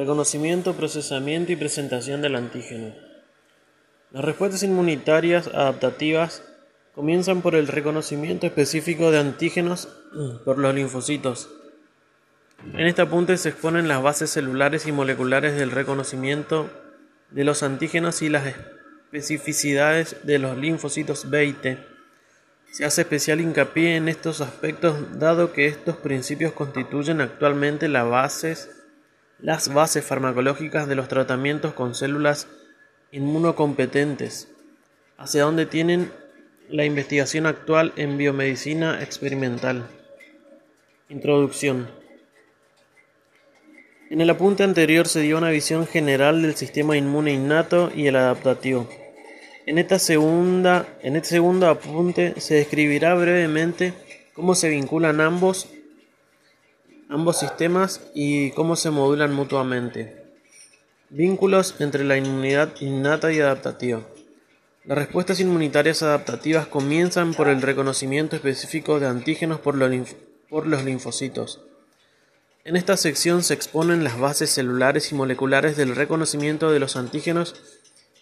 Reconocimiento, procesamiento y presentación del antígeno. Las respuestas inmunitarias adaptativas comienzan por el reconocimiento específico de antígenos por los linfocitos. En este apunte se exponen las bases celulares y moleculares del reconocimiento de los antígenos y las especificidades de los linfocitos B y T. Se hace especial hincapié en estos aspectos dado que estos principios constituyen actualmente las bases farmacológicas de los tratamientos con células inmunocompetentes, hacia donde tienen la investigación actual en biomedicina experimental. Introducción. En el apunte anterior se dio una visión general del sistema inmune innato y el adaptativo. En, esta segunda, en este segundo apunte se describirá brevemente cómo se vinculan ambos, ambos sistemas y cómo se modulan mutuamente. Vínculos entre la inmunidad innata y adaptativa. Las respuestas inmunitarias adaptativas comienzan por el reconocimiento específico de antígenos por los linfocitos. En esta sección se exponen las bases celulares y moleculares del reconocimiento de los antígenos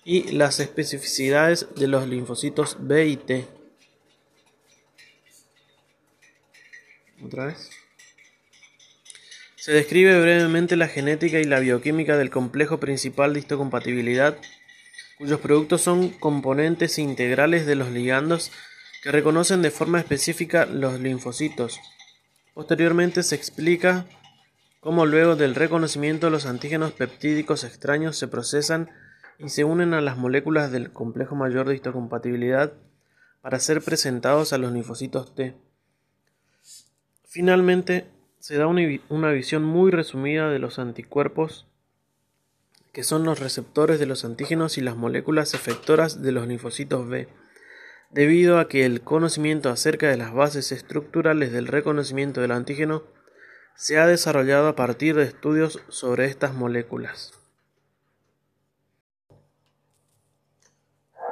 y las especificidades de los linfocitos B y T. Otra vez. Se describe brevemente la genética y la bioquímica del complejo principal de histocompatibilidad, cuyos productos son componentes integrales de los ligandos que reconocen de forma específica los linfocitos. Posteriormente se explica cómo luego del reconocimiento los antígenos peptídicos extraños se procesan y se unen a las moléculas del complejo mayor de histocompatibilidad para ser presentados a los linfocitos T. Finalmente, se da una visión muy resumida de los anticuerpos, que son los receptores de los antígenos y las moléculas efectoras de los linfocitos B, debido a que el conocimiento acerca de las bases estructurales del reconocimiento del antígeno se ha desarrollado a partir de estudios sobre estas moléculas.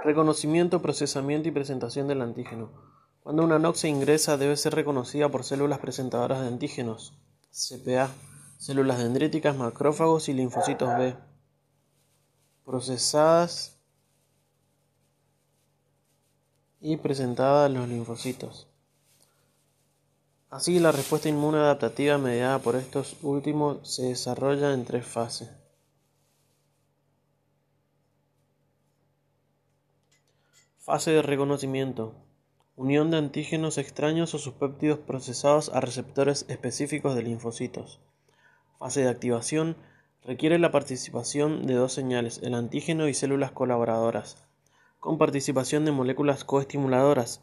Reconocimiento, procesamiento y presentación del antígeno. Cuando una NOx se ingresa debe ser reconocida por células presentadoras de antígenos, CPA, células dendríticas, macrófagos y linfocitos B, procesadas y presentadas a los linfocitos. Así, la respuesta inmune adaptativa mediada por estos últimos se desarrolla en tres fases. Fase de reconocimiento. Unión de antígenos extraños o sus péptidos procesados a receptores específicos de linfocitos. Fase de activación. Requiere la participación de dos señales, el antígeno y células colaboradoras, con participación de moléculas coestimuladoras.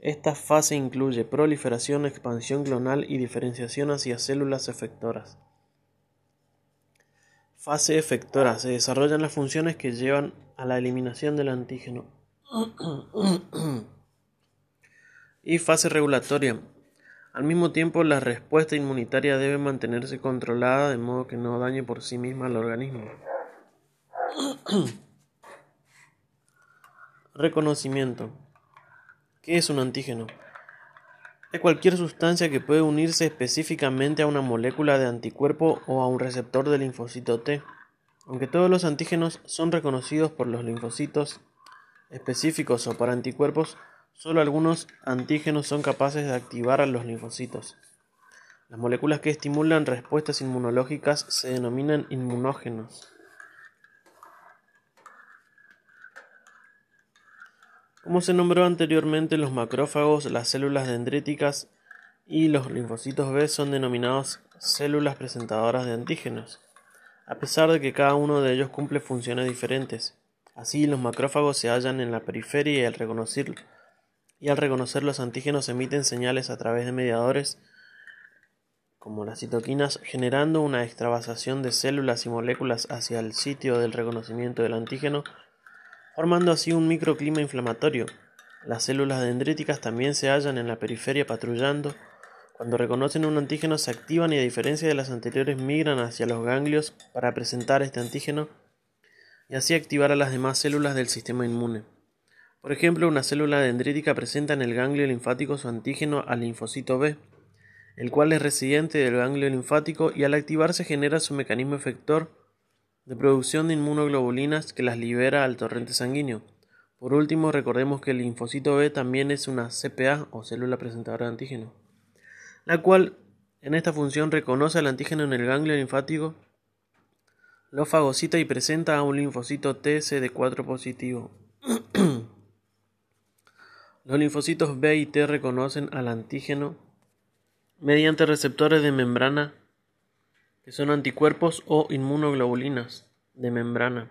Esta fase incluye proliferación, expansión clonal y diferenciación hacia células efectoras. Fase efectora. Se desarrollan las funciones que llevan a la eliminación del antígeno y fase regulatoria. Al mismo tiempo, la respuesta inmunitaria debe mantenerse controlada de modo que no dañe por sí misma al organismo. Reconocimiento. ¿Qué es un antígeno? Es cualquier sustancia que puede unirse específicamente a una molécula de anticuerpo o a un receptor del linfocito T. Aunque todos los antígenos son reconocidos por los linfocitos específicos o para anticuerpos, solo algunos antígenos son capaces de activar a los linfocitos. Las moléculas que estimulan respuestas inmunológicas se denominan inmunógenos. Como se nombró anteriormente, los macrófagos, las células dendríticas y los linfocitos B son denominados células presentadoras de antígenos, a pesar de que cada uno de ellos cumple funciones diferentes. Así, los macrófagos se hallan en la periferia y al reconocer, y al reconocer los antígenos emiten señales a través de mediadores como las citoquinas, generando una extravasación de células y moléculas hacia el sitio del reconocimiento del antígeno, formando así un microclima inflamatorio. Las células dendríticas también se hallan en la periferia patrullando. Cuando reconocen un antígeno se activan y a diferencia de las anteriores migran hacia los ganglios para presentar este antígeno y así activar a las demás células del sistema inmune. Por ejemplo, una célula dendrítica presenta en el ganglio linfático su antígeno al linfocito B. el cual es residente del ganglio linfático y al activarse genera su mecanismo efector de producción de inmunoglobulinas que las libera al torrente sanguíneo. Por último, recordemos que el linfocito B también es una CPA o célula presentadora de antígeno, la cual en esta función reconoce al antígeno en el ganglio linfático, lo fagocita y presenta a un linfocito TCD4 positivo. Los linfocitos B y T reconocen al antígeno mediante receptores de membrana que son anticuerpos o inmunoglobulinas de membrana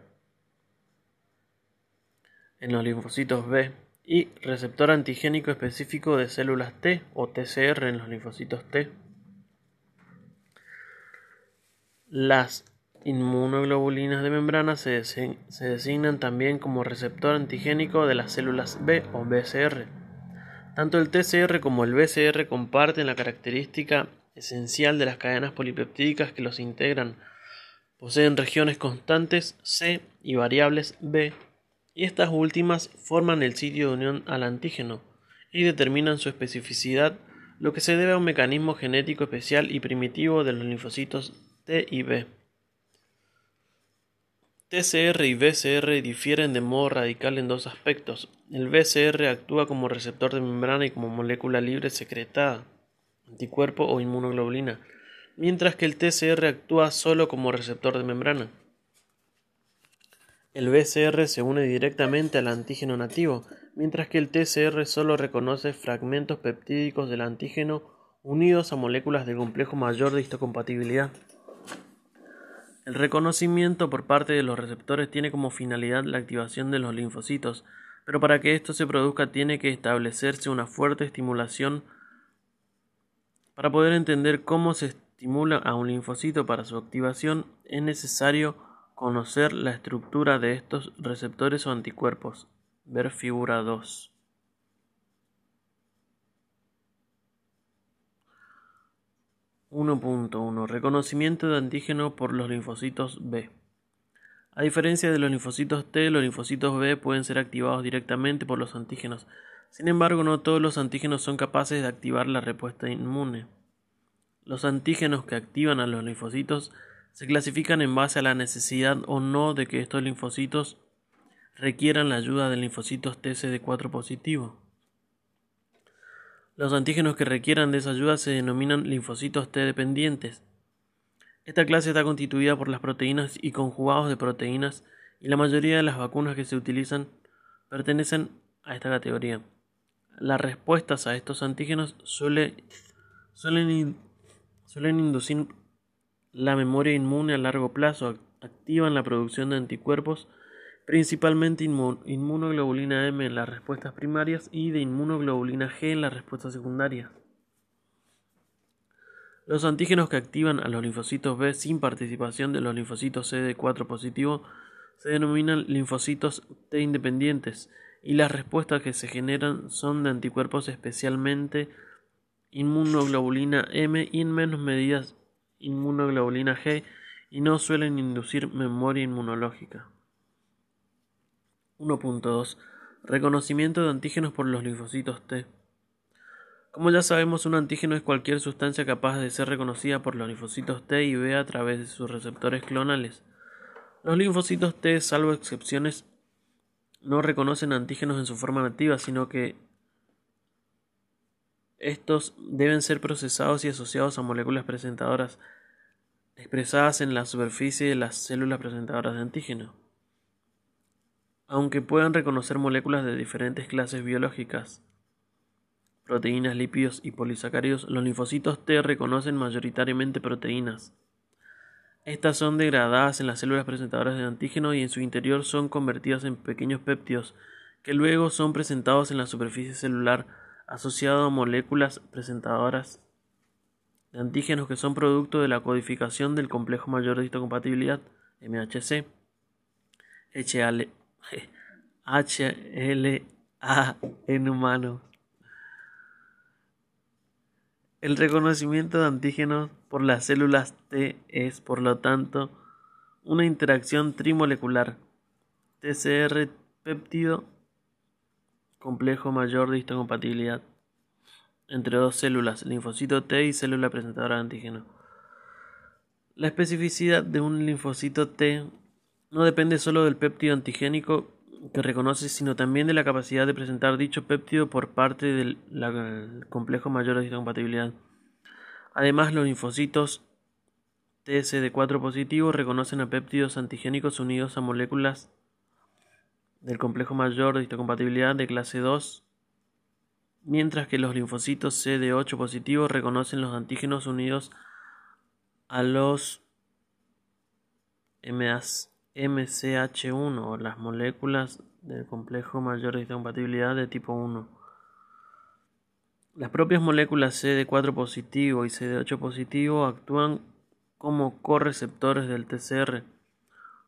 en los linfocitos B y receptor antigénico específico de células T o TCR en los linfocitos T. Las inmunoglobulinas de membrana se, designan también como receptor antigénico de las células B o BCR. Tanto el TCR como el BCR comparten la característica esencial de las cadenas polipeptídicas que los integran. Poseen regiones constantes C y variables B, y estas últimas forman el sitio de unión al antígeno y determinan su especificidad, lo que se debe a un mecanismo genético especial y primitivo de los linfocitos T y B. TCR y BCR difieren de modo radical en dos aspectos. El BCR actúa como receptor de membrana y como molécula libre secretada anticuerpo o inmunoglobulina, mientras que el TCR actúa solo como receptor de membrana. El BCR se une directamente al antígeno nativo, mientras que el TCR solo reconoce fragmentos peptídicos del antígeno unidos a moléculas de complejo mayor de histocompatibilidad. El reconocimiento por parte de los receptores tiene como finalidad la activación de los linfocitos, pero para que esto se produzca tiene que establecerse una fuerte estimulación para poder entender cómo se estimula a un linfocito para su activación, es necesario conocer la estructura de estos receptores o anticuerpos. Ver figura 2. .1. Reconocimiento de antígeno por los linfocitos B. A diferencia de los linfocitos T, los linfocitos B pueden ser activados directamente por los antígenos, sin embargo, no todos los antígenos son capaces de activar la respuesta inmune. Los antígenos que activan a los linfocitos se clasifican en base a la necesidad o no de que estos linfocitos requieran la ayuda de linfocitos TCD4 positivo. Los antígenos que requieran de esa ayuda se denominan linfocitos T dependientes. Esta clase está constituida por las proteínas y conjugados de proteínas y la mayoría de las vacunas que se utilizan pertenecen a esta categoría. Las respuestas a estos antígenos suelen, inducir la memoria inmune a largo plazo, activan la producción de anticuerpos, principalmente inmunoglobulina M en las respuestas primarias y de inmunoglobulina G en las respuestas secundarias. Los antígenos que activan a los linfocitos B sin participación de los linfocitos CD4 positivo se denominan linfocitos T independientes y las respuestas que se generan son de anticuerpos especialmente inmunoglobulina M y en menos medidas inmunoglobulina G y no suelen inducir memoria inmunológica. 1.2 Reconocimiento de antígenos por los linfocitos T. Como ya sabemos, un antígeno es cualquier sustancia capaz de ser reconocida por los linfocitos T y B a través de sus receptores clonales. Los linfocitos T, salvo excepciones, no reconocen antígenos en su forma nativa, sino que estos deben ser procesados y asociados a moléculas presentadoras expresadas en la superficie de las células presentadoras de antígeno. Aunque puedan reconocer moléculas de diferentes clases biológicas, proteínas, lípidos y polisacáridos, los linfocitos T reconocen mayoritariamente proteínas. Estas son degradadas en las células presentadoras de antígeno y en su interior son convertidas en pequeños péptidos que luego son presentados en la superficie celular asociado a moléculas presentadoras de antígenos que son producto de la codificación del complejo mayor de histocompatibilidad MHC HLA en humanos. El reconocimiento de antígenos por las células T es, por lo tanto, una interacción trimolecular TCR péptido complejo mayor de histocompatibilidad. entre dos células, linfocito T y célula presentadora de antígeno. La especificidad de un linfocito T no depende solo del péptido antigénico que reconoce, sino también de la capacidad de presentar dicho péptido por parte del complejo mayor de histocompatibilidad. Además, los linfocitos TSD4 positivos reconocen a péptidos antigénicos unidos a moléculas del complejo mayor de histocompatibilidad de clase 2, mientras que los linfocitos CD8 positivos reconocen los antígenos unidos a los MCH1 o las moléculas del complejo mayor de histocompatibilidad de tipo 1. Las propias moléculas CD4 positivo y CD8 positivo actúan como correceptores del TCR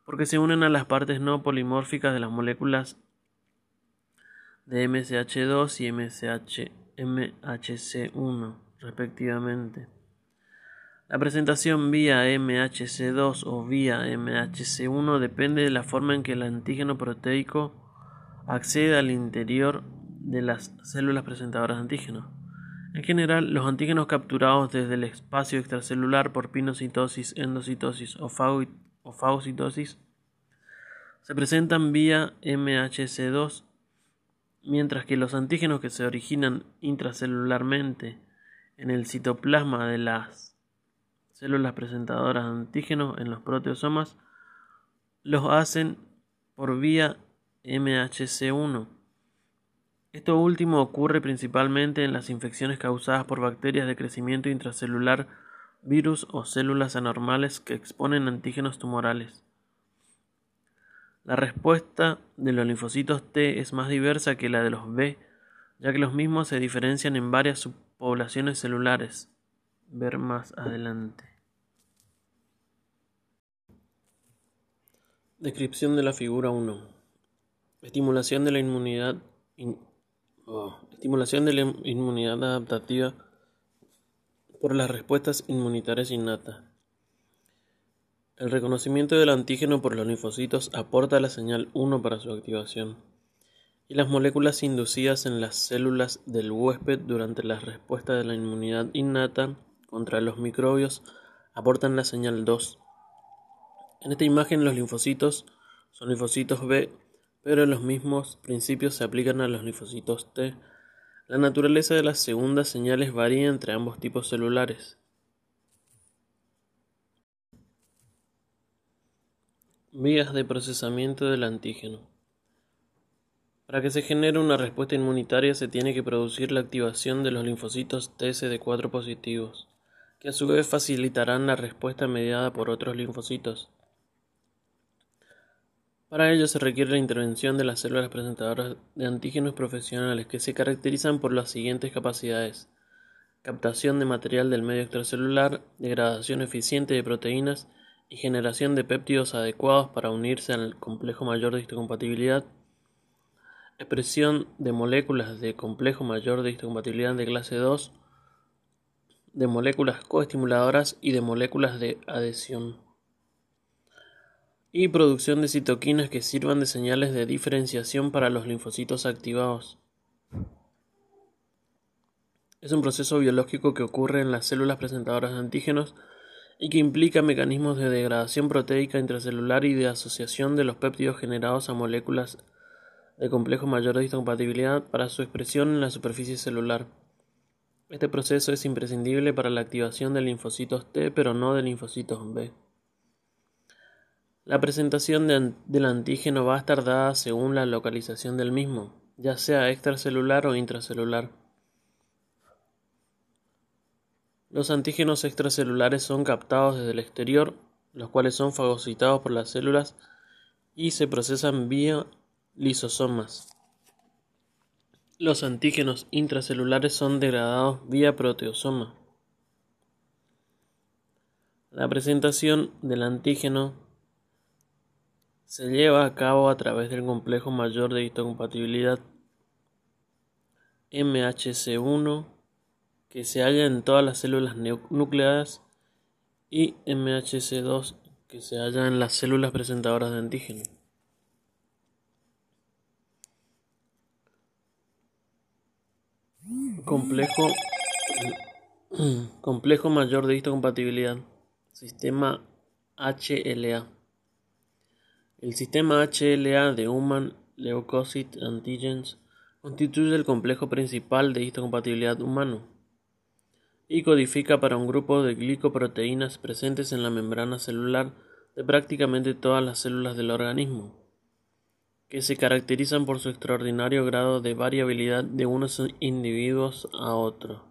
porque se unen a las partes no polimórficas de las moléculas de MCH2 y MCH, MHC1 respectivamente. La presentación vía MHC2 o vía MHC1 depende de la forma en que el antígeno proteico accede al interior de las células presentadoras de antígeno. En general, los antígenos capturados desde el espacio extracelular por pinocitosis, endocitosis o, fagocitosis se presentan vía MHC2, mientras que los antígenos que se originan intracelularmente en el citoplasma de las células presentadoras de antígenos en los proteosomas los hacen por vía MHC1. Esto último ocurre principalmente en las infecciones causadas por bacterias de crecimiento intracelular, virus o células anormales que exponen antígenos tumorales. La respuesta de los linfocitos T es más diversa que la de los B, ya que los mismos se diferencian en varias subpoblaciones celulares ver más adelante. Descripción de la figura 1. Estimulación de la inmunidad oh, inmunidad adaptativa por las respuestas inmunitarias innatas. El reconocimiento del antígeno por los linfocitos aporta la señal 1 para su activación, y las moléculas inducidas en las células del huésped durante la respuesta de la inmunidad innata contra los microbios aportan la señal 2. En esta imagen los linfocitos son linfocitos B, pero los mismos principios se aplican a los linfocitos T. La naturaleza de las segundas señales varía entre ambos tipos celulares. Vías de procesamiento del antígeno. Para que se genere una respuesta inmunitaria se tiene que producir la activación de los linfocitos TSD4 positivos que a su vez facilitarán la respuesta mediada por otros linfocitos. Para ello se requiere la intervención de las células presentadoras de antígenos profesionales que se caracterizan por las siguientes capacidades captación de material del medio extracelular, degradación eficiente de proteínas y generación de péptidos adecuados para unirse al complejo mayor de histocompatibilidad, expresión de moléculas de complejo mayor de histocompatibilidad de clase 2, de moléculas coestimuladoras y de moléculas de adhesión. Y producción de citoquinas que sirvan de señales de diferenciación para los linfocitos activados. Es un proceso biológico que ocurre en las células presentadoras de antígenos y que implica mecanismos de degradación proteica intracelular y de asociación de los péptidos generados a moléculas de complejo mayor de histocompatibilidad para su expresión en la superficie celular. Este proceso es imprescindible para la activación de linfocitos T, pero no de linfocitos B. La presentación del antígeno va a estar dada según la localización del mismo, ya sea extracelular o intracelular. Los antígenos extracelulares son captados desde el exterior, los cuales son fagocitados por las células y se procesan vía lisosomas. Los antígenos intracelulares son degradados vía proteosoma. La presentación del antígeno se lleva a cabo a través del complejo mayor de histocompatibilidad MHC1 que se halla en todas las células nucleadas y MHC2 que se halla en las células presentadoras de antígeno. Complejo, complejo mayor de histocompatibilidad. Sistema HLA. El sistema HLA de Human Leukocyte Antigens constituye el complejo principal de histocompatibilidad humano y codifica para un grupo de glicoproteínas presentes en la membrana celular de prácticamente todas las células del organismo, que se caracterizan por su extraordinario grado de variabilidad de unos individuos a otros.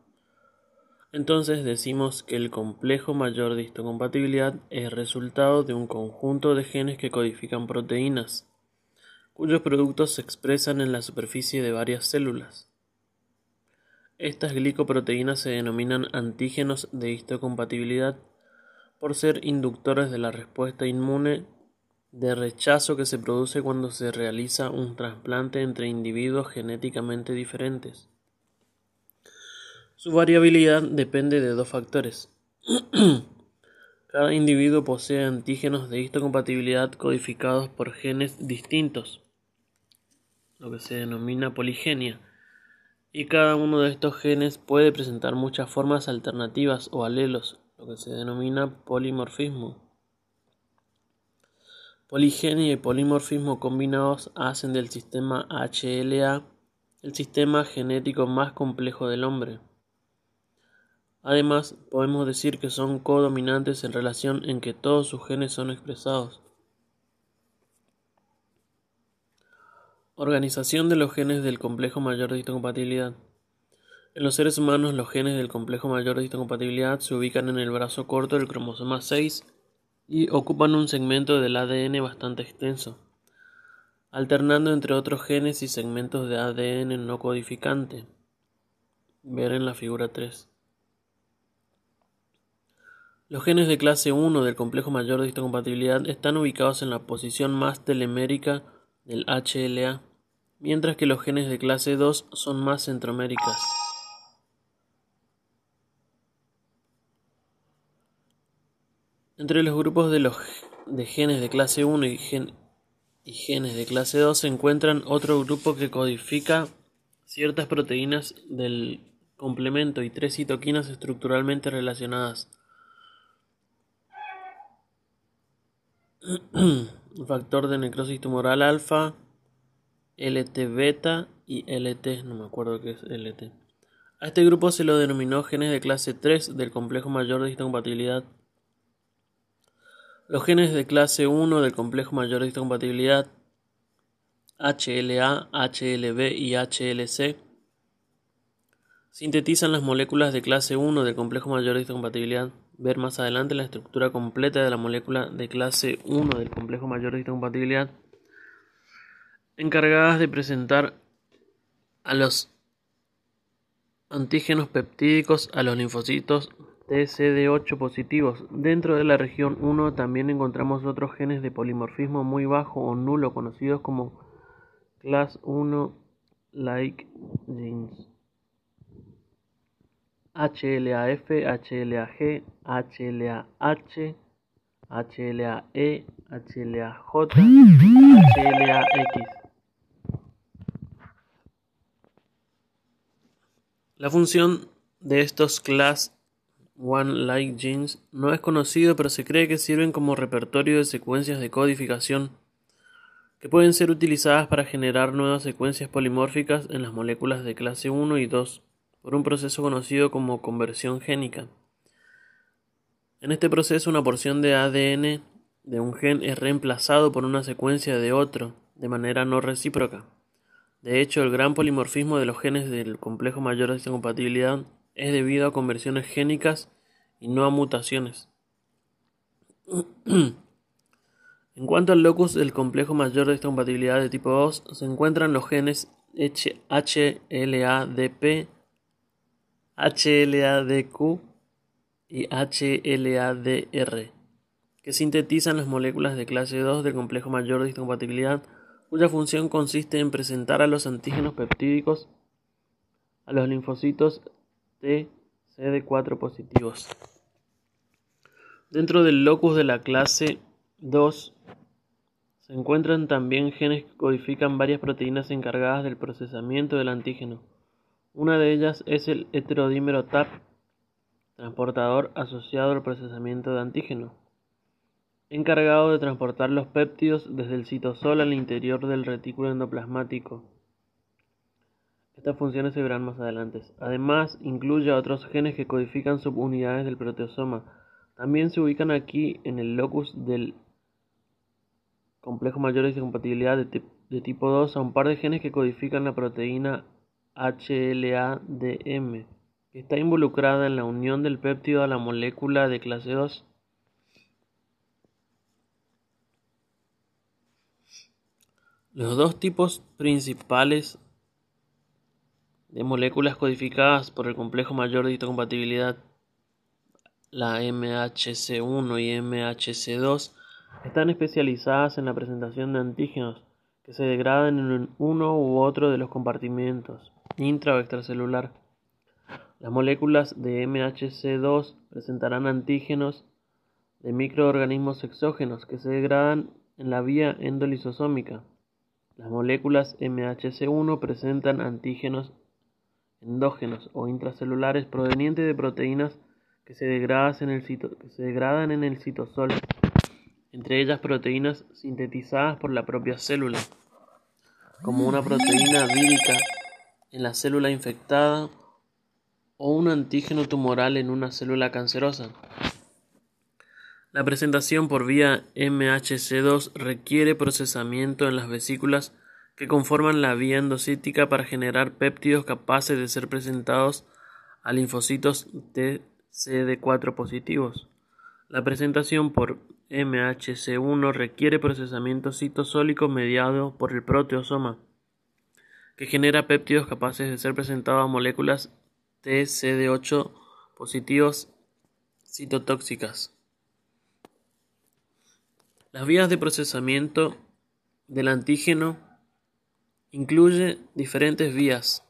Entonces decimos que el complejo mayor de histocompatibilidad es resultado de un conjunto de genes que codifican proteínas, cuyos productos se expresan en la superficie de varias células. Estas glicoproteínas se denominan antígenos de histocompatibilidad por ser inductores de la respuesta inmune de rechazo que se produce cuando se realiza un trasplante entre individuos genéticamente diferentes. Su variabilidad depende de dos factores. Cada individuo posee antígenos de histocompatibilidad codificados por genes distintos, lo que se denomina poligenia, y cada uno de estos genes puede presentar muchas formas alternativas o alelos, lo que se denomina polimorfismo. Poligenia y polimorfismo combinados hacen del sistema HLA el sistema genético más complejo del hombre. Además, podemos decir que son codominantes en relación en que todos sus genes son expresados. Organización de los genes del complejo mayor de histocompatibilidad. En los seres humanos, los genes del complejo mayor de histocompatibilidad se ubican en el brazo corto del cromosoma 6 y ocupan un segmento del ADN bastante extenso, alternando entre otros genes y segmentos de ADN no codificante. Ver en la figura 3. Los genes de clase 1 del complejo mayor de histocompatibilidad están ubicados en la posición más telemérica del HLA, mientras que los genes de clase 2 son más centroméricas. Entre los grupos de, los, de genes de clase 1 y, y genes de clase 2 se encuentran otro grupo que codifica ciertas proteínas del complemento y tres citoquinas estructuralmente relacionadas. Factor de necrosis tumoral alfa, LT beta y LT, no me acuerdo qué es LT. A este grupo se lo denominó genes de clase 3 del complejo mayor de histocompatibilidad. Los genes de clase 1 del complejo mayor de histocompatibilidad HLA, HLB y HLC sintetizan las moléculas de clase 1 del complejo mayor de histocompatibilidad. Ver más adelante la estructura completa de la molécula de clase 1 del complejo mayor de histocompatibilidad encargadas de presentar a los antígenos peptídicos a los linfocitos TCD8 positivos. Dentro de la región 1 también encontramos otros genes de polimorfismo muy bajo o nulo conocidos como class 1 like genes. HLAF, HLAG, HLAH, HLAE, HLAJ, HLAX. La función de estos class One-like genes no es conocido, pero se cree que sirven como repertorio de secuencias de codificación que pueden ser utilizadas para generar nuevas secuencias polimórficas en las moléculas de clase 1 y 2 por un proceso conocido como conversión génica. En este proceso una porción de ADN de un gen es reemplazado por una secuencia de otro de manera no recíproca. De hecho, el gran polimorfismo de los genes del complejo mayor de compatibilidad es debido a conversiones génicas y no a mutaciones. en cuanto al locus del complejo mayor de esta compatibilidad de tipo 2, se encuentran los genes HLA-DP, HLA-DQ y HLA-DR, que sintetizan las moléculas de clase 2 del complejo mayor de compatibilidad, cuya función consiste en presentar a los antígenos peptídicos a los linfocitos T CD4 positivos. Dentro del locus de la clase 2 se encuentran también genes que codifican varias proteínas encargadas del procesamiento del antígeno. Una de ellas es el heterodímero TAP, transportador asociado al procesamiento de antígeno, encargado de transportar los péptidos desde el citosol al interior del retículo endoplasmático. Estas funciones se verán más adelante. Además, incluye a otros genes que codifican subunidades del proteosoma. También se ubican aquí en el locus del complejo mayor de compatibilidad de, de tipo 2 a un par de genes que codifican la proteína HLA-DM, que está involucrada en la unión del péptido a la molécula de clase 2. Los dos tipos principales de moléculas codificadas por el complejo mayor de histocompatibilidad, la MHC1 y MHC2, están especializadas en la presentación de antígenos que se degradan en uno u otro de los compartimentos intra o extracelular. Las moléculas de MHC2 presentarán antígenos de microorganismos exógenos que se degradan en la vía endolisosómica. Las moléculas MHC1 presentan antígenos endógenos o intracelulares provenientes de proteínas que se, degradan en el que se degradan en el citosol, entre ellas proteínas sintetizadas por la propia célula, como una proteína vírica en la célula infectada o un antígeno tumoral en una célula cancerosa. La presentación por vía MHC2 requiere procesamiento en las vesículas que conforman la vía endocítica para generar péptidos capaces de ser presentados a linfocitos TCD4 positivos. La presentación por MHC1 requiere procesamiento citosólico mediado por el proteosoma que genera péptidos capaces de ser presentados a moléculas TCD8 positivos citotóxicas. Las vías de procesamiento del antígeno incluye diferentes vías.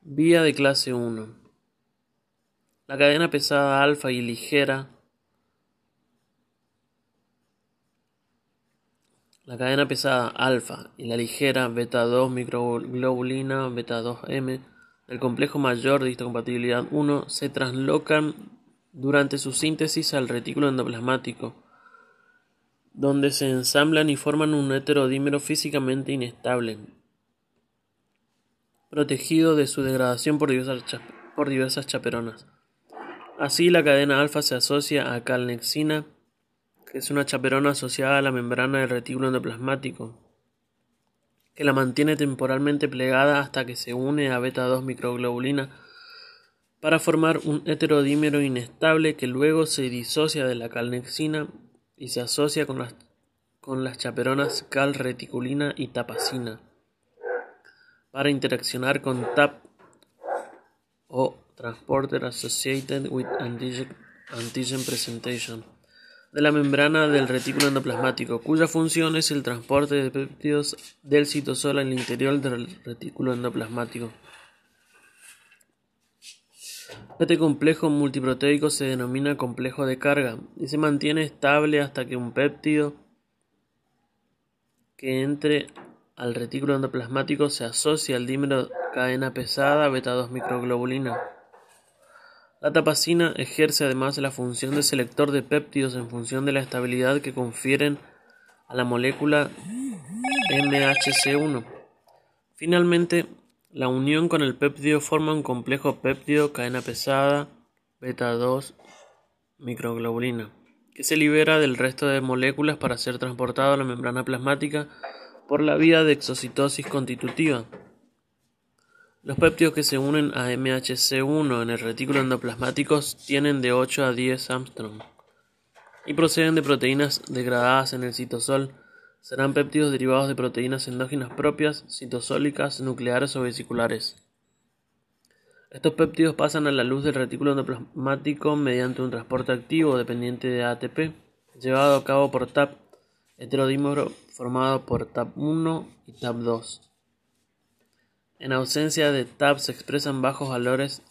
Vía de clase 1. La cadena pesada alfa y ligera La cadena pesada alfa y la ligera beta 2 microglobulina beta 2M del complejo mayor de histocompatibilidad 1 se translocan durante su síntesis al retículo endoplasmático, donde se ensamblan y forman un heterodímero físicamente inestable, protegido de su degradación por diversas, por diversas chaperonas. Así, la cadena alfa se asocia a calnexina que es una chaperona asociada a la membrana del retículo endoplasmático, que la mantiene temporalmente plegada hasta que se une a beta 2 microglobulina para formar un heterodímero inestable que luego se disocia de la calnexina y se asocia con las, chaperonas calreticulina y tapacina para interaccionar con TAP o Transporter Associated with antigen Presentation de la membrana del retículo endoplasmático, cuya función es el transporte de péptidos del citosol al interior del retículo endoplasmático. Este complejo multiproteico se denomina complejo de carga y se mantiene estable hasta que un péptido que entre al retículo endoplasmático se asocia al dímero cadena pesada beta 2 microglobulina. La tapacina ejerce además la función de selector de péptidos en función de la estabilidad que confieren a la molécula MHC1. Finalmente, la unión con el péptido forma un complejo péptido cadena pesada beta 2 microglobulina, que se libera del resto de moléculas para ser transportado a la membrana plasmática por la vía de exocitosis constitutiva. Los péptidos que se unen a MHC1 en el retículo endoplasmático tienen de 8 a 10 Armstrong y proceden de proteínas degradadas en el citosol. Serán péptidos derivados de proteínas endógenas propias, citosólicas, nucleares o vesiculares. Estos péptidos pasan a la luz del retículo endoplasmático mediante un transporte activo dependiente de ATP, llevado a cabo por TAP, heterodímero formado por TAP1 y TAP2. En ausencia de TAP se expresan bajos valores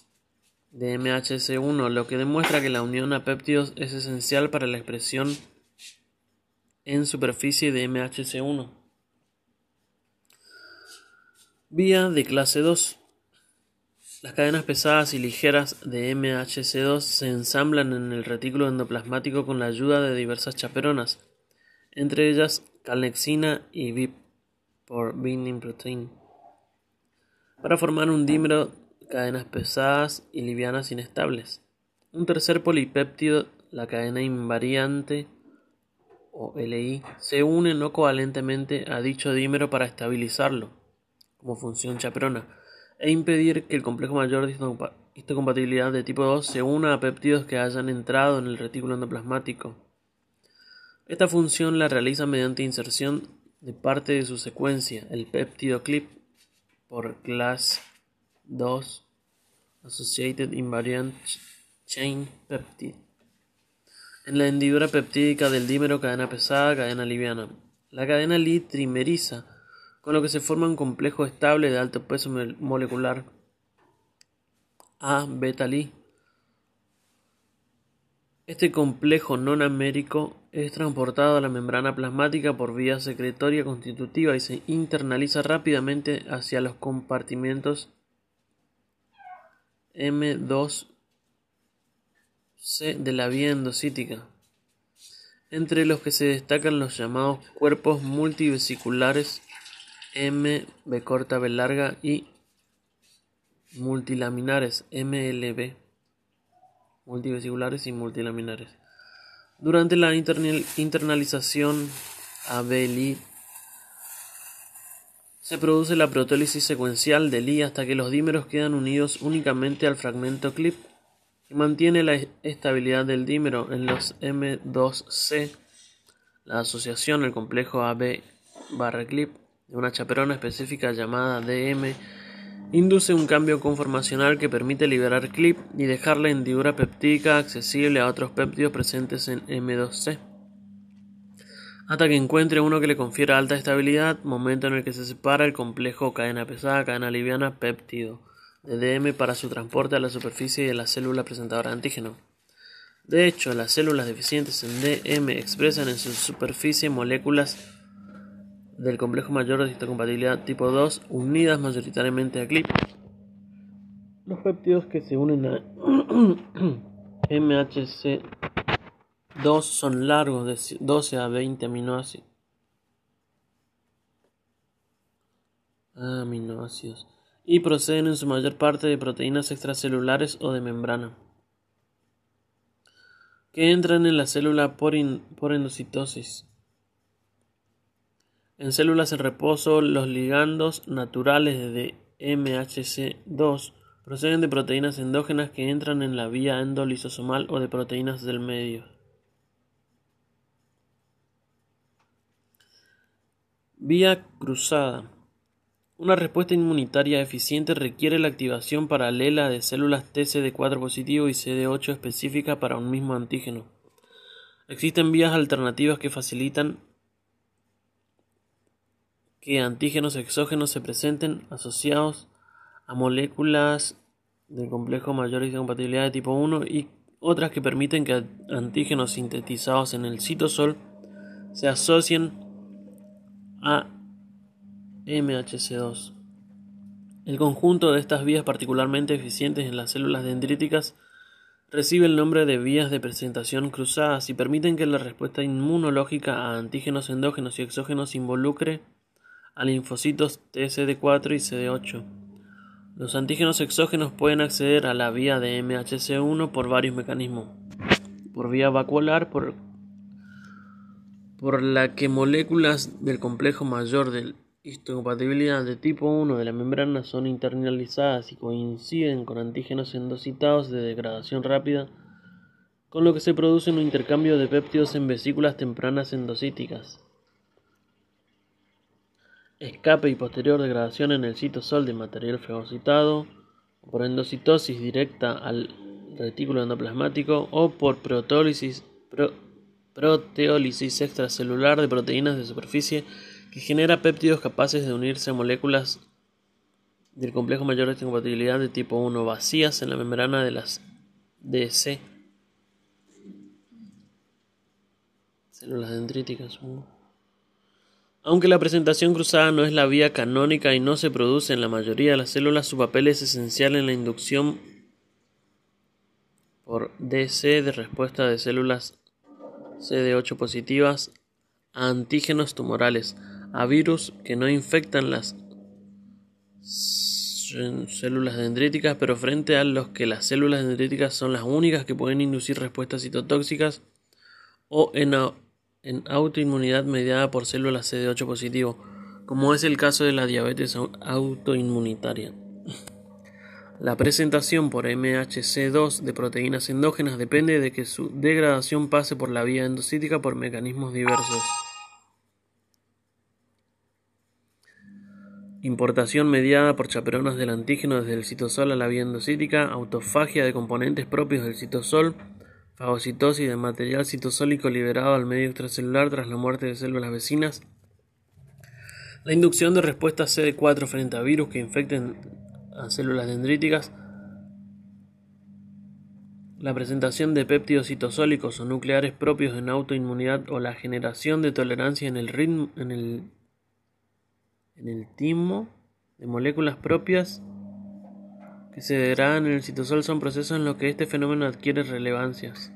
de MHC1, lo que demuestra que la unión a péptidos es esencial para la expresión en superficie de MHC1. Vía de clase 2. Las cadenas pesadas y ligeras de MHC2 se ensamblan en el retículo endoplasmático con la ayuda de diversas chaperonas, entre ellas calnexina y VIP por binding protein, para formar un dímero de cadenas pesadas y livianas inestables. Un tercer polipéptido, la cadena invariante o LI, se une no covalentemente a dicho dímero para estabilizarlo, como función chaperona e impedir que el complejo mayor de histocompatibilidad de tipo 2 se una a péptidos que hayan entrado en el retículo endoplasmático. Esta función la realiza mediante inserción de parte de su secuencia, el péptido clip, por class 2 Associated Invariant Chain Peptide. En la hendidura peptídica del dímero cadena pesada, cadena liviana. La cadena Li trimeriza con lo que se forma un complejo estable de alto peso molecular A beta Li. Este complejo non américo es transportado a la membrana plasmática por vía secretoria constitutiva y se internaliza rápidamente hacia los compartimentos M2C de la vía endocítica, entre los que se destacan los llamados cuerpos multivesiculares M, B corta, B larga y multilaminares MLB, multivesiculares y multilaminares. Durante la internalización ABLI se produce la protólisis secuencial del I hasta que los dímeros quedan unidos únicamente al fragmento clip y mantiene la estabilidad del dímero en los M2C. La asociación, el complejo AB barra clip de una chaperona específica llamada DM induce un cambio conformacional que permite liberar clip y dejar la hendidura peptídica accesible a otros péptidos presentes en M2C hasta que encuentre uno que le confiera alta estabilidad, momento en el que se separa el complejo cadena pesada, cadena liviana, péptido de DM para su transporte a la superficie de la célula presentadora de antígeno. De hecho, las células deficientes en DM expresan en su superficie moléculas del complejo mayor de histocompatibilidad tipo 2 unidas mayoritariamente a CLIP. Los péptidos que se unen a MHC2 son largos de 12 a 20 aminoácidos. aminoácidos y proceden en su mayor parte de proteínas extracelulares o de membrana que entran en la célula por, por endocitosis. En células en reposo, los ligandos naturales de MHC2 proceden de proteínas endógenas que entran en la vía endolisosomal o de proteínas del medio. Vía cruzada. Una respuesta inmunitaria eficiente requiere la activación paralela de células TCD4 positivo y CD8 específicas para un mismo antígeno. Existen vías alternativas que facilitan que antígenos exógenos se presenten asociados a moléculas del complejo mayor de compatibilidad de tipo 1 y otras que permiten que antígenos sintetizados en el citosol se asocien a MHC2. El conjunto de estas vías particularmente eficientes en las células dendríticas recibe el nombre de vías de presentación cruzadas y permiten que la respuesta inmunológica a antígenos endógenos y exógenos involucre a linfocitos TCD4 y CD8. Los antígenos exógenos pueden acceder a la vía de MHC1 por varios mecanismos. Por vía vacuolar, por, por la que moléculas del complejo mayor de histocompatibilidad de tipo 1 de la membrana son internalizadas y coinciden con antígenos endocitados de degradación rápida, con lo que se produce un intercambio de péptidos en vesículas tempranas endocíticas escape y posterior degradación en el citosol de material fagocitado, por endocitosis directa al retículo endoplasmático o por proteólisis, extracelular de proteínas de superficie que genera péptidos capaces de unirse a moléculas del complejo mayor de incompatibilidad de tipo 1 vacías en la membrana de las DC. Células dendríticas. Aunque la presentación cruzada no es la vía canónica y no se produce en la mayoría de las células, su papel es esencial en la inducción por DC de respuesta de células CD8 positivas a antígenos tumorales, a virus que no infectan las células dendríticas, pero frente a los que las células dendríticas son las únicas que pueden inducir respuestas citotóxicas o en, en autoinmunidad mediada por células CD8 positivo, como es el caso de la diabetes autoinmunitaria. La presentación por MHC2 de proteínas endógenas depende de que su degradación pase por la vía endocítica por mecanismos diversos. Importación mediada por chaperonas del antígeno desde el citosol a la vía endocítica, autofagia de componentes propios del citosol, fagocitosis de material citosólico liberado al medio extracelular tras la muerte de células vecinas, la inducción de respuestas CD4 frente a virus que infecten a células dendríticas, la presentación de péptidos citosólicos o nucleares propios en autoinmunidad o la generación de tolerancia en el ritmo en el en el timo de moléculas propias que se degradan en el citosol son procesos en los que este fenómeno adquiere relevancias.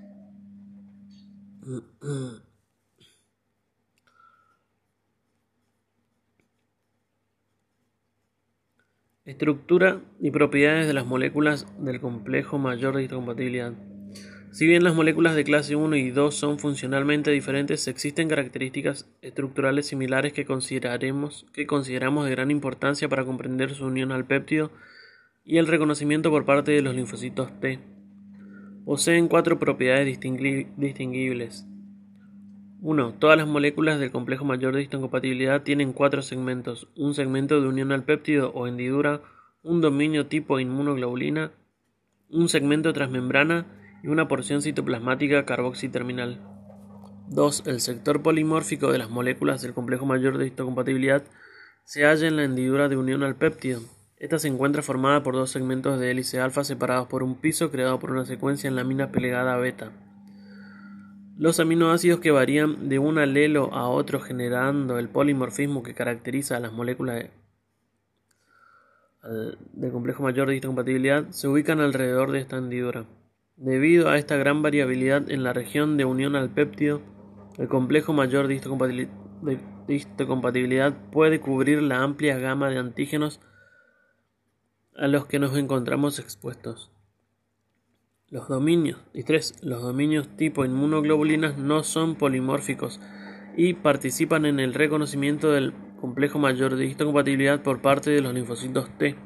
Estructura y propiedades de las moléculas del complejo mayor de histocompatibilidad. Si bien las moléculas de clase 1 y 2 son funcionalmente diferentes, existen características estructurales similares que, consideraremos, que consideramos de gran importancia para comprender su unión al péptido y el reconocimiento por parte de los linfocitos T. Poseen cuatro propiedades distinguibles. 1. Todas las moléculas del complejo mayor de histocompatibilidad tienen cuatro segmentos, un segmento de unión al péptido o hendidura, un dominio tipo inmunoglobulina, un segmento transmembrana y una porción citoplasmática carboxiterminal. 2. El sector polimórfico de las moléculas del complejo mayor de histocompatibilidad se halla en la hendidura de unión al péptido. Esta se encuentra formada por dos segmentos de hélice alfa separados por un piso creado por una secuencia en lámina plegada beta. Los aminoácidos que varían de un alelo a otro generando el polimorfismo que caracteriza a las moléculas del complejo mayor de histocompatibilidad se ubican alrededor de esta hendidura. Debido a esta gran variabilidad en la región de unión al péptido, el complejo mayor de histocompatibilidad puede cubrir la amplia gama de antígenos a los que nos encontramos expuestos. Los dominios, y los dominios tipo inmunoglobulinas no son polimórficos y participan en el reconocimiento del complejo mayor de histocompatibilidad por parte de los linfocitos T.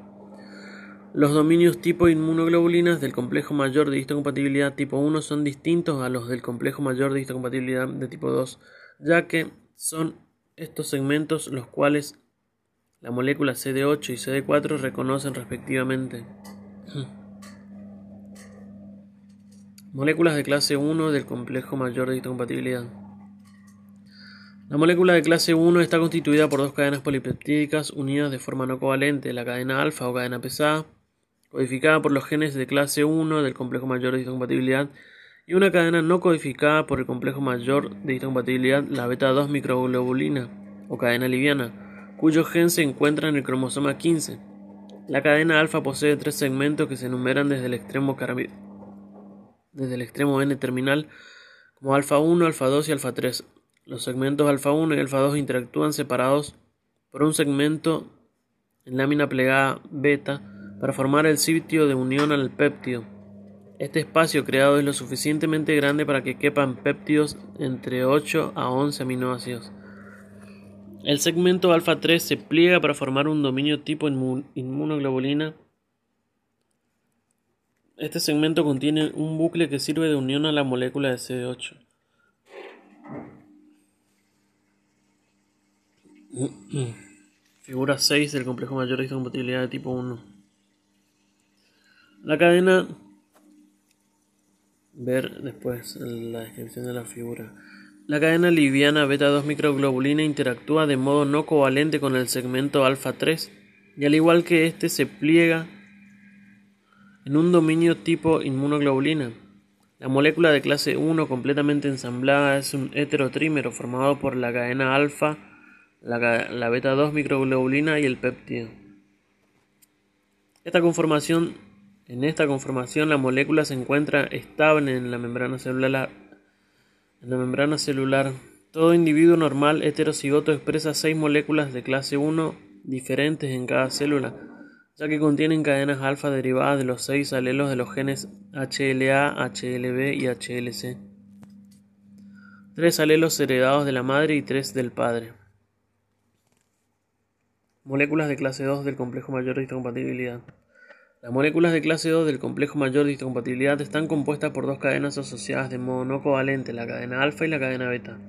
Los dominios tipo inmunoglobulinas del complejo mayor de histocompatibilidad tipo 1 son distintos a los del complejo mayor de histocompatibilidad de tipo 2, ya que son estos segmentos los cuales la molécula CD8 y CD4 reconocen respectivamente. Moléculas de clase 1 del complejo mayor de histocompatibilidad. La molécula de clase 1 está constituida por dos cadenas polipeptídicas unidas de forma no covalente, la cadena alfa o cadena pesada, codificada por los genes de clase 1 del complejo mayor de histocompatibilidad, y una cadena no codificada por el complejo mayor de histocompatibilidad, la beta 2 microglobulina o cadena liviana, cuyo gen se encuentra en el cromosoma 15. La cadena alfa posee tres segmentos que se enumeran desde el extremo n terminal como alfa 1, alfa 2 y alfa 3. Los segmentos alfa 1 y alfa 2 interactúan separados por un segmento en lámina plegada beta para formar el sitio de unión al péptido. Este espacio creado es lo suficientemente grande para que quepan péptidos entre 8 a 11 aminoácidos. El segmento alfa 3 se pliega para formar un dominio tipo inmunoglobulina este segmento contiene un bucle que sirve de unión a la molécula de CD8. Figura 6 del complejo mayor de histocompatibilidad de tipo 1. La cadena. Ver después la descripción de la figura. La cadena liviana beta 2 microglobulina interactúa de modo no covalente con el segmento alfa 3 y al igual que este se pliega en un dominio tipo inmunoglobulina. La molécula de clase 1 completamente ensamblada es un heterotrímero formado por la cadena alfa la, beta 2 microglobulina y el péptido. Esta conformación, en esta conformación la molécula se encuentra estable en la membrana celular. La membrana celular, todo individuo normal heterocigoto expresa 6 moléculas de clase 1 diferentes en cada célula, ya que contienen cadenas alfa derivadas de los 6 alelos de los genes HLA, HLB y HLC. Tres alelos heredados de la madre y tres del padre. Moléculas de clase 2 del complejo mayor de histocompatibilidad. Las moléculas de clase 2 del complejo mayor de histocompatibilidad están compuestas por dos cadenas asociadas de modo no covalente, la cadena alfa y la cadena beta.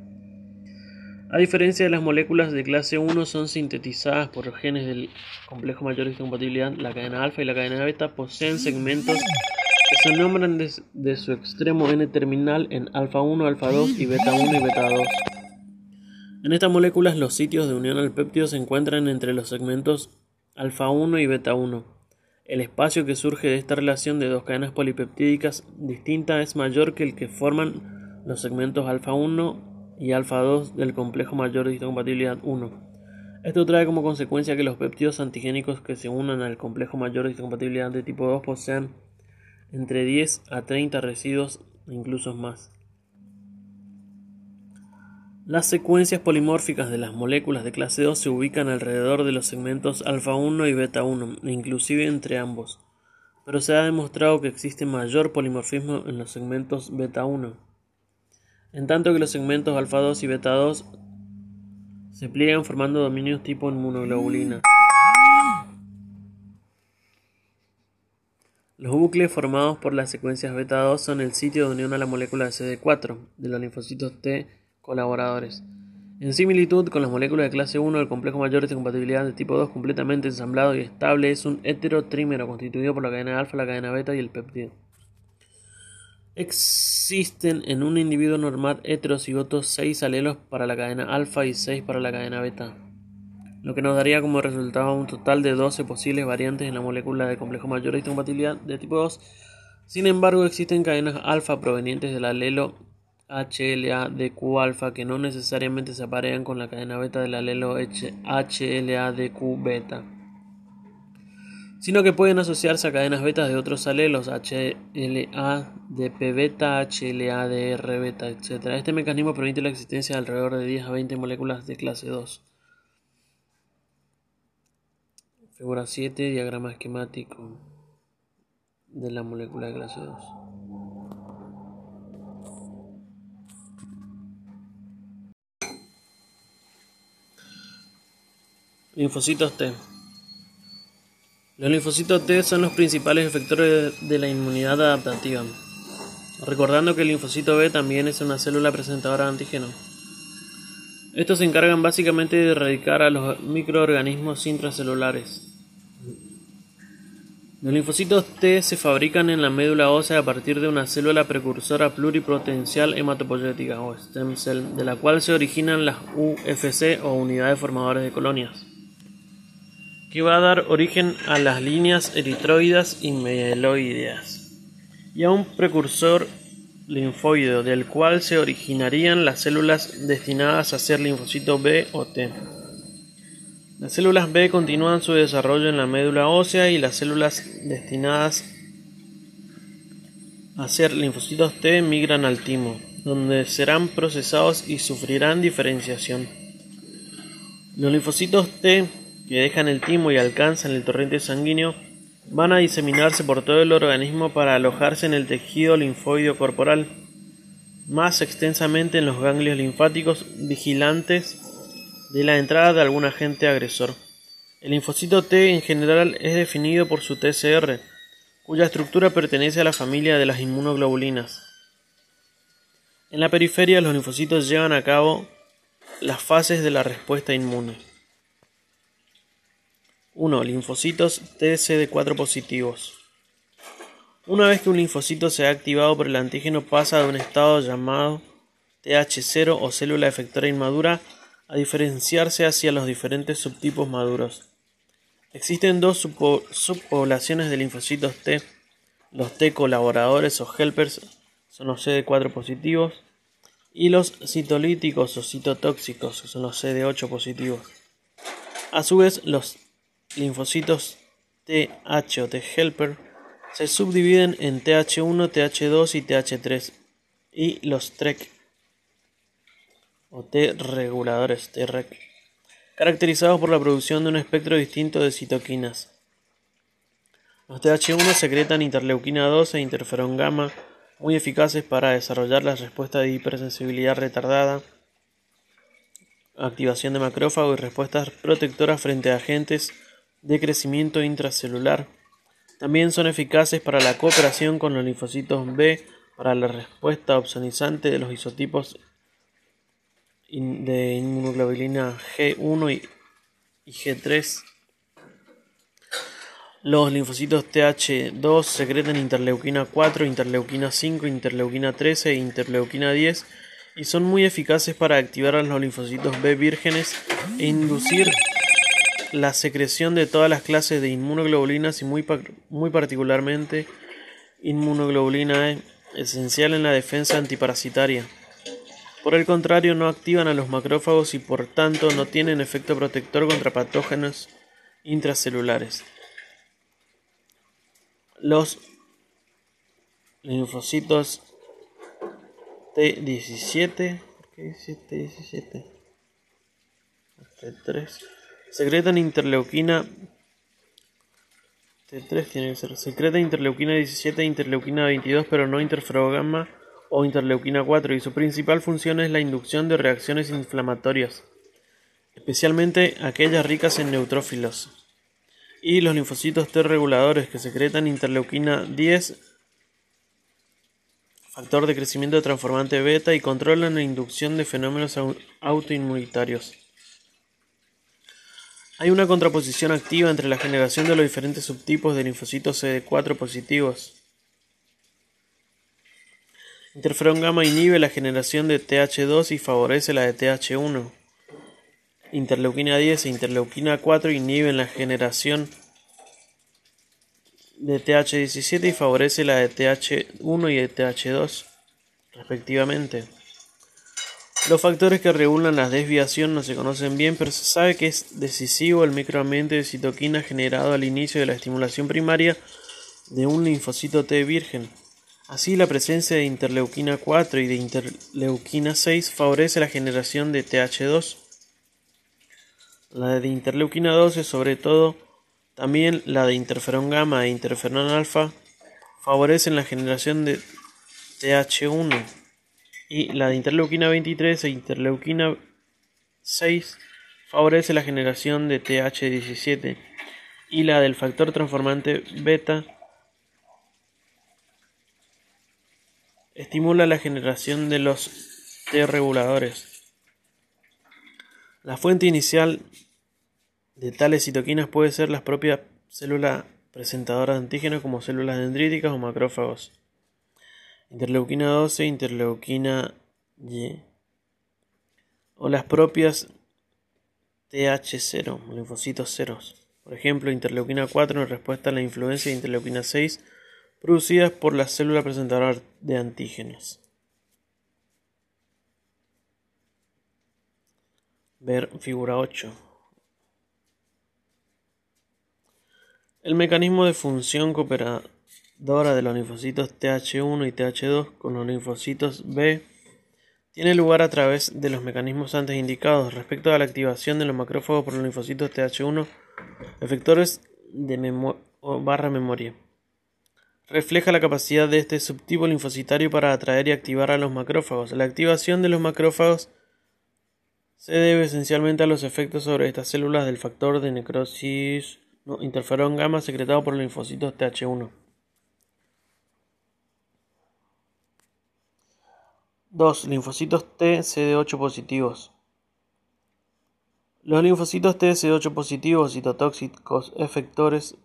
A diferencia de las moléculas de clase 1 son sintetizadas por genes del complejo mayor de histocompatibilidad, la cadena alfa y la cadena beta poseen segmentos que se nombran de, de su extremo n terminal en alfa 1, alfa 2 y beta 1 y beta 2. En estas moléculas los sitios de unión al péptido se encuentran entre los segmentos alfa 1 y beta 1. El espacio que surge de esta relación de dos cadenas polipeptídicas distintas es mayor que el que forman los segmentos alfa 1 y alfa 2 del complejo mayor de histocompatibilidad 1. Esto trae como consecuencia que los péptidos antigénicos que se unan al complejo mayor de histocompatibilidad de tipo 2 posean entre 10 a 30 residuos e incluso más. Las secuencias polimórficas de las moléculas de clase 2 se ubican alrededor de los segmentos alfa 1 y beta 1, e inclusive entre ambos, pero se ha demostrado que existe mayor polimorfismo en los segmentos beta 1, en tanto que los segmentos alfa 2 y beta 2 se pliegan formando dominios tipo inmunoglobulina. Los bucles formados por las secuencias beta 2 son el sitio de unión a la molécula de CD4 de los linfocitos T colaboradores. En similitud con las moléculas de clase 1, el complejo mayor de compatibilidad de tipo 2 completamente ensamblado y estable es un heterotrímero constituido por la cadena alfa, la cadena beta y el péptido. Existen en un individuo normal heterocigoto 6 alelos para la cadena alfa y 6 para la cadena beta, lo que nos daría como resultado un total de 12 posibles variantes en la molécula de complejo mayor de compatibilidad de tipo 2. Sin embargo, existen cadenas alfa provenientes del alelo HLA de Q alfa que no necesariamente se aparean con la cadena beta del alelo HLA de Q beta, sino que pueden asociarse a cadenas beta de otros alelos HLA de P beta, HLA de R beta, etc. Este mecanismo permite la existencia de alrededor de 10 a 20 moléculas de clase 2. Figura 7, diagrama esquemático de la molécula de clase 2. Linfocitos T. Los linfocitos T son los principales efectores de la inmunidad adaptativa, recordando que el linfocito B también es una célula presentadora de antígeno. Estos se encargan básicamente de erradicar a los microorganismos intracelulares. Los linfocitos T se fabrican en la médula ósea a partir de una célula precursora pluripotencial hematopoyética o stem cell, de la cual se originan las UFC o unidades formadoras de colonias que va a dar origen a las líneas eritroidas y mieloideas, y a un precursor linfoideo del cual se originarían las células destinadas a ser linfocito B o T. Las células B continúan su desarrollo en la médula ósea y las células destinadas a ser linfocitos T migran al timo, donde serán procesados y sufrirán diferenciación. Los linfocitos T que dejan el timo y alcanzan el torrente sanguíneo van a diseminarse por todo el organismo para alojarse en el tejido linfoideo corporal, más extensamente en los ganglios linfáticos vigilantes de la entrada de algún agente agresor. El linfocito T en general es definido por su TCR, cuya estructura pertenece a la familia de las inmunoglobulinas. En la periferia los linfocitos llevan a cabo las fases de la respuesta inmune. 1. Linfocitos TCD4 positivos. Una vez que un linfocito se ha activado por el antígeno pasa de un estado llamado TH0 o célula efectora inmadura a diferenciarse hacia los diferentes subtipos maduros. Existen dos subpoblaciones de linfocitos T. Los T colaboradores o helpers son los CD4 positivos y los citolíticos o citotóxicos, son los CD8 positivos. A su vez, los linfocitos TH o T helper se subdividen en TH1, TH2 y TH3 y los TREC o T reguladores TREC, caracterizados por la producción de un espectro distinto de citoquinas. Los TH1 secretan interleuquina 2 e interferón gamma, muy eficaces para desarrollar la respuesta de hipersensibilidad retardada, activación de macrófago y respuestas protectoras frente a agentes de crecimiento intracelular. También son eficaces para la cooperación con los linfocitos B para la respuesta opsonizante de los isotipos de inmunoglobulina G1 y G3. Los linfocitos TH2 secretan interleuquina 4, interleuquina 5, interleuquina 13 e interleuquina 10 y son muy eficaces para activar a los linfocitos B vírgenes e inducir la secreción de todas las clases de inmunoglobulinas y muy, particularmente inmunoglobulina E, esencial en la defensa antiparasitaria. Por el contrario, no activan a los macrófagos y por tanto no tienen efecto protector contra patógenos intracelulares. Los linfocitos T17, ¿qué dice T17? T3 secretan interleuquina T3 tiene que ser secreta interleuquina 17 e interleuquina 22 pero no interferogama o interleuquina 4 y su principal función es la inducción de reacciones inflamatorias especialmente aquellas ricas en neutrófilos y los linfocitos T reguladores que secretan interleuquina 10, factor de crecimiento transformante beta y controlan la inducción de fenómenos autoinmunitarios. Hay una contraposición activa entre la generación de los diferentes subtipos de linfocitos CD4 positivos. Interferón gamma inhibe la generación de TH2 y favorece la de TH1 interleuquina 10 e interleuquina 4 inhiben la generación de TH17 y favorece la de TH1 y de TH2 respectivamente. Los factores que regulan la desviación no se conocen bien, pero se sabe que es decisivo el microambiente de citoquina generado al inicio de la estimulación primaria de un linfocito T virgen. Así, la presencia de interleuquina 4 y de interleuquina 6 favorece la generación de TH2 la de interleuquina 12, sobre todo, también la de interferón gamma e interferón alfa, favorecen la generación de TH1 y la de interleuquina 23 e interleuquina 6 favorece la generación de TH17 y la del factor transformante beta estimula la generación de los T reguladores. La fuente inicial de tales citoquinas puede ser la propia célula presentadora de antígenos como células dendríticas o macrófagos. Interleuquina 12, interleuquina Y. O las propias TH0, linfocitos ceros. Por ejemplo, interleuquina 4 en respuesta a la influencia de interleuquina 6 producidas por la célula presentadora de antígenos. Ver figura 8. El mecanismo de función cooperadora de los linfocitos Th1 y Th2 con los linfocitos B tiene lugar a través de los mecanismos antes indicados respecto a la activación de los macrófagos por los linfocitos Th1, efectores de barra memoria. Refleja la capacidad de este subtipo linfocitario para atraer y activar a los macrófagos. La activación de los macrófagos se debe esencialmente a los efectos sobre estas células del factor de necrosis interferón gamma secretado por los linfocitos Th1. 2. Linfocitos T CD8 positivos. Los linfocitos T CD8 positivos citotóxicos efectores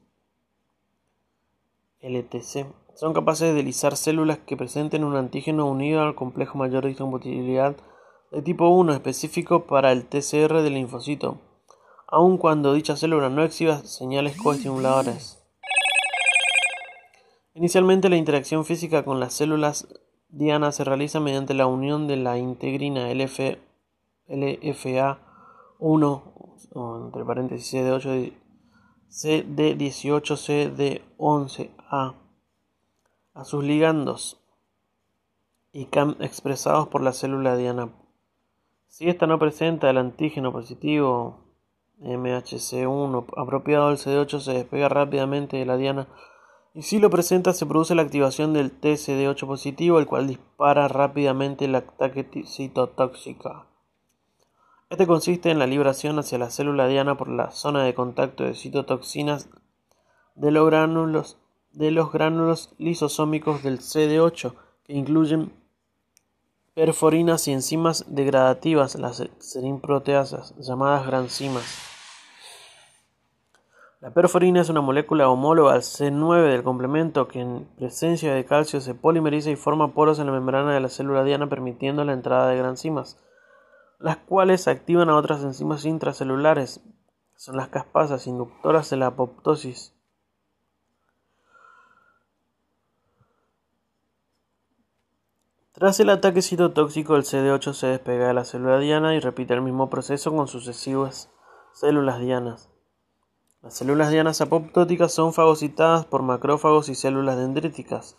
LTC son capaces de lisar células que presenten un antígeno unido al complejo mayor de incompatibilidad de tipo 1 específico para el TCR del linfocito aun cuando dicha célula no exhiba señales coestimuladoras. Inicialmente la interacción física con las células diana se realiza mediante la unión de la integrina LF, LFA1 entre paréntesis CD8 CD18 CD11A a. Sus ligandos y expresados por la célula diana. Si esta no presenta el antígeno positivo MHC1 apropiado del CD8 se despega rápidamente de la diana y si lo presenta se produce la activación del TCD8 positivo el cual dispara rápidamente el ataque citotóxica. Este consiste en la liberación hacia la célula diana por la zona de contacto de citotoxinas de los gránulos, de los gránulos lisosómicos del CD8 que incluyen perforinas y enzimas degradativas, las serinproteasas, llamadas granzimas. La perforina es una molécula homóloga al C9 del complemento que en presencia de calcio se polimeriza y forma poros en la membrana de la célula diana permitiendo la entrada de granzimas, las cuales activan a otras enzimas intracelulares, son las caspasas inductoras de la apoptosis. Tras el ataque citotóxico, el CD8 se despega de la célula diana y repite el mismo proceso con sucesivas células dianas. Las células dianas apoptóticas son fagocitadas por macrófagos y células dendríticas.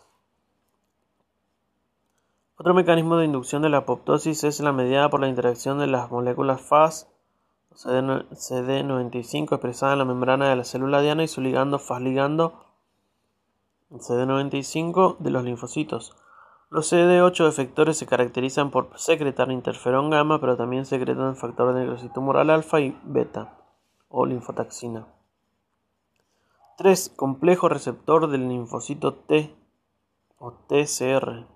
Otro mecanismo de inducción de la apoptosis es la mediada por la interacción de las moléculas Fas CD95 expresada en la membrana de la célula diana y su ligando Fas ligando CD95 de los linfocitos. Los CD8 efectores se caracterizan por secretar interferón gamma, pero también secretan factor de necrosis tumoral alfa y beta o linfotaxina. 3. Complejo receptor del linfocito T o TCR.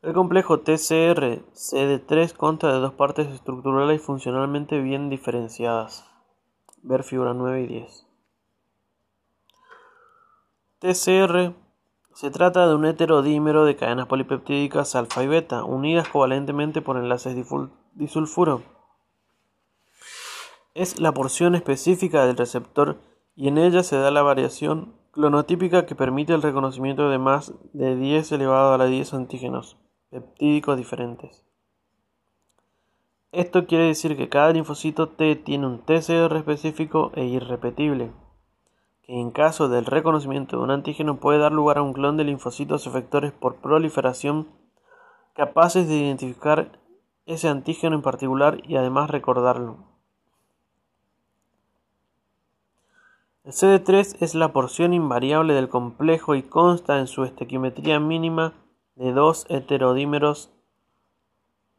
El complejo TCR CD3 consta de dos partes estructurales y funcionalmente bien diferenciadas. Ver figura 9 y 10. TCR se trata de un heterodímero de cadenas polipeptídicas alfa y beta, unidas covalentemente por enlaces disulfuro. Es la porción específica del receptor y en ella se da la variación clonotípica que permite el reconocimiento de más de 10 elevado a la 10 antígenos peptídicos diferentes. Esto quiere decir que cada linfocito T tiene un TCR específico e irrepetible, que en caso del reconocimiento de un antígeno puede dar lugar a un clon de linfocitos efectores por proliferación capaces de identificar ese antígeno en particular y además recordarlo. El CD3 es la porción invariable del complejo y consta en su estequiometría mínima de dos heterodímeros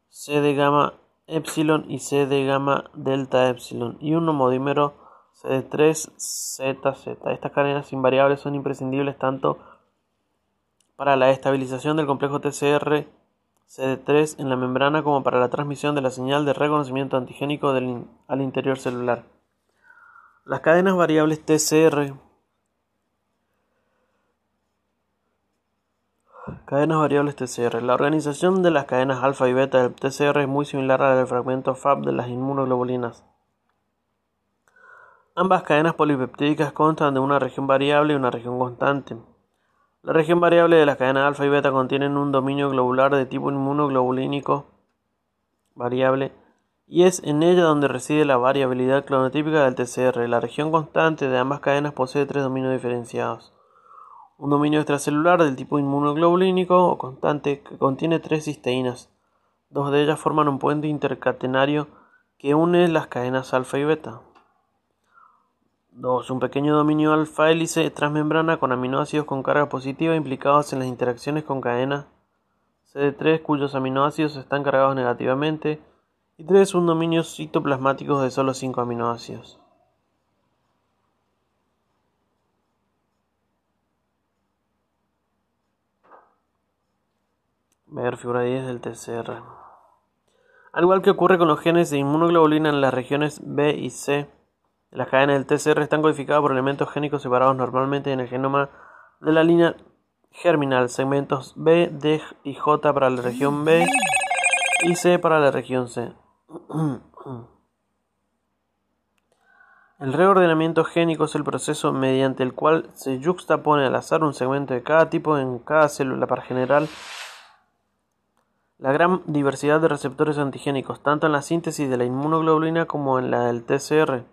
C de gamma epsilon y C de gamma delta epsilon y un homodímero CD3ZZ. Estas cadenas invariables son imprescindibles tanto para la estabilización del complejo TCR CD3 en la membrana como para la transmisión de la señal de reconocimiento antigénico al interior celular. Las cadenas variables TCR Cadenas variables TCR. La organización de las cadenas alfa y beta del TCR es muy similar a la del fragmento FAB de las inmunoglobulinas. Ambas cadenas polipeptídicas constan de una región variable y una región constante. La región variable de las cadenas alfa y beta contienen un dominio globular de tipo inmunoglobulínico variable y es en ella donde reside la variabilidad clonotípica del TCR. La región constante de ambas cadenas posee tres dominios diferenciados. Un dominio extracelular del tipo inmunoglobulínico o constante que contiene tres cisteínas. Dos de ellas forman un puente intercatenario que une las cadenas alfa y beta. 2. Un pequeño dominio alfa hélice transmembrana con aminoácidos con carga positiva implicados en las interacciones con cadenas CD3 cuyos aminoácidos están cargados negativamente y 3. Un dominio citoplasmático de solo 5 aminoácidos. Ver figura 10 del TCR. Al igual que ocurre con los genes de inmunoglobulina en las regiones B y C, las cadenas del TCR están codificadas por elementos génicos separados normalmente en el genoma de la línea germinal, segmentos B, D y J para la región B y C para la región C. El reordenamiento génico es el proceso mediante el cual se yuxtapone al azar un segmento de cada tipo en cada célula para generar la gran diversidad de receptores antigénicos, tanto en la síntesis de la inmunoglobulina como en la del TCR.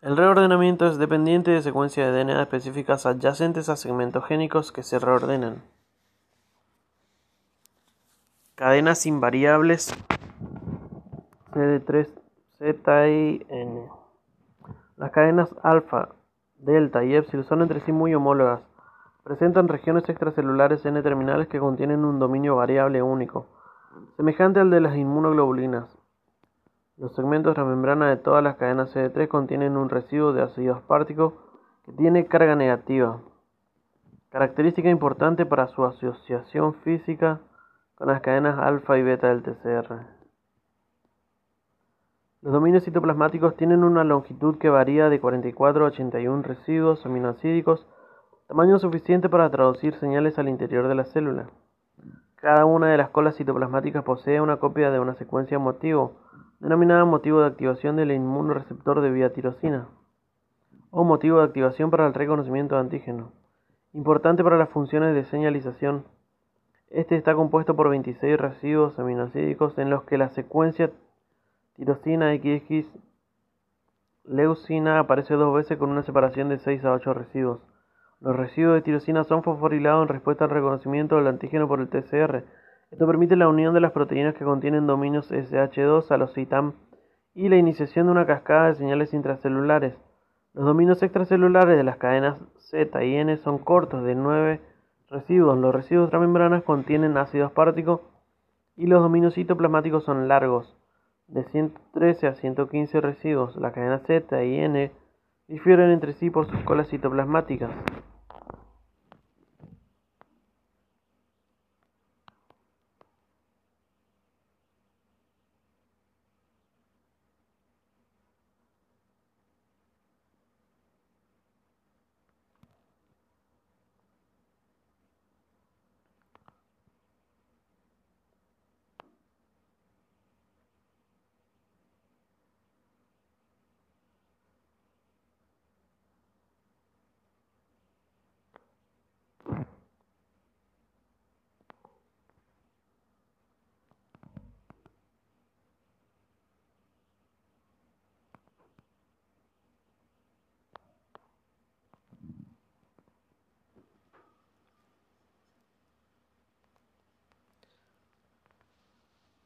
El reordenamiento es dependiente de secuencias de DNA específicas adyacentes a segmentos génicos que se reordenan. Cadenas invariables CD3, Z N. Las cadenas alfa, delta y epsilon son entre sí muy homólogas. Presentan regiones extracelulares N-terminales que contienen un dominio variable único, semejante al de las inmunoglobulinas. Los segmentos de la membrana de todas las cadenas CD3 contienen un residuo de ácido aspartico que tiene carga negativa, característica importante para su asociación física con las cadenas alfa y beta del TCR. Los dominios citoplasmáticos tienen una longitud que varía de 44 a 81 residuos aminoácidos, tamaño suficiente para traducir señales al interior de la célula. Cada una de las colas citoplasmáticas posee una copia de una secuencia motivo denominada motivo de activación del inmunoreceptor de vía tirosina, o motivo de activación para el reconocimiento de antígeno, importante para las funciones de señalización. Este está compuesto por 26 residuos aminoácidos en los que la secuencia tirosina XX leucina aparece dos veces con una separación de 6 a 8 residuos. Los residuos de tirosina son fosforilados en respuesta al reconocimiento del antígeno por el TCR, esto permite la unión de las proteínas que contienen dominios SH2 a los CITAM y la iniciación de una cascada de señales intracelulares. Los dominios extracelulares de las cadenas Z y N son cortos, de 9 residuos. Los residuos transmembranas contienen ácido aspartico y los dominios citoplasmáticos son largos, de 113 a 115 residuos. Las cadenas Z y N difieren entre sí por sus colas citoplasmáticas.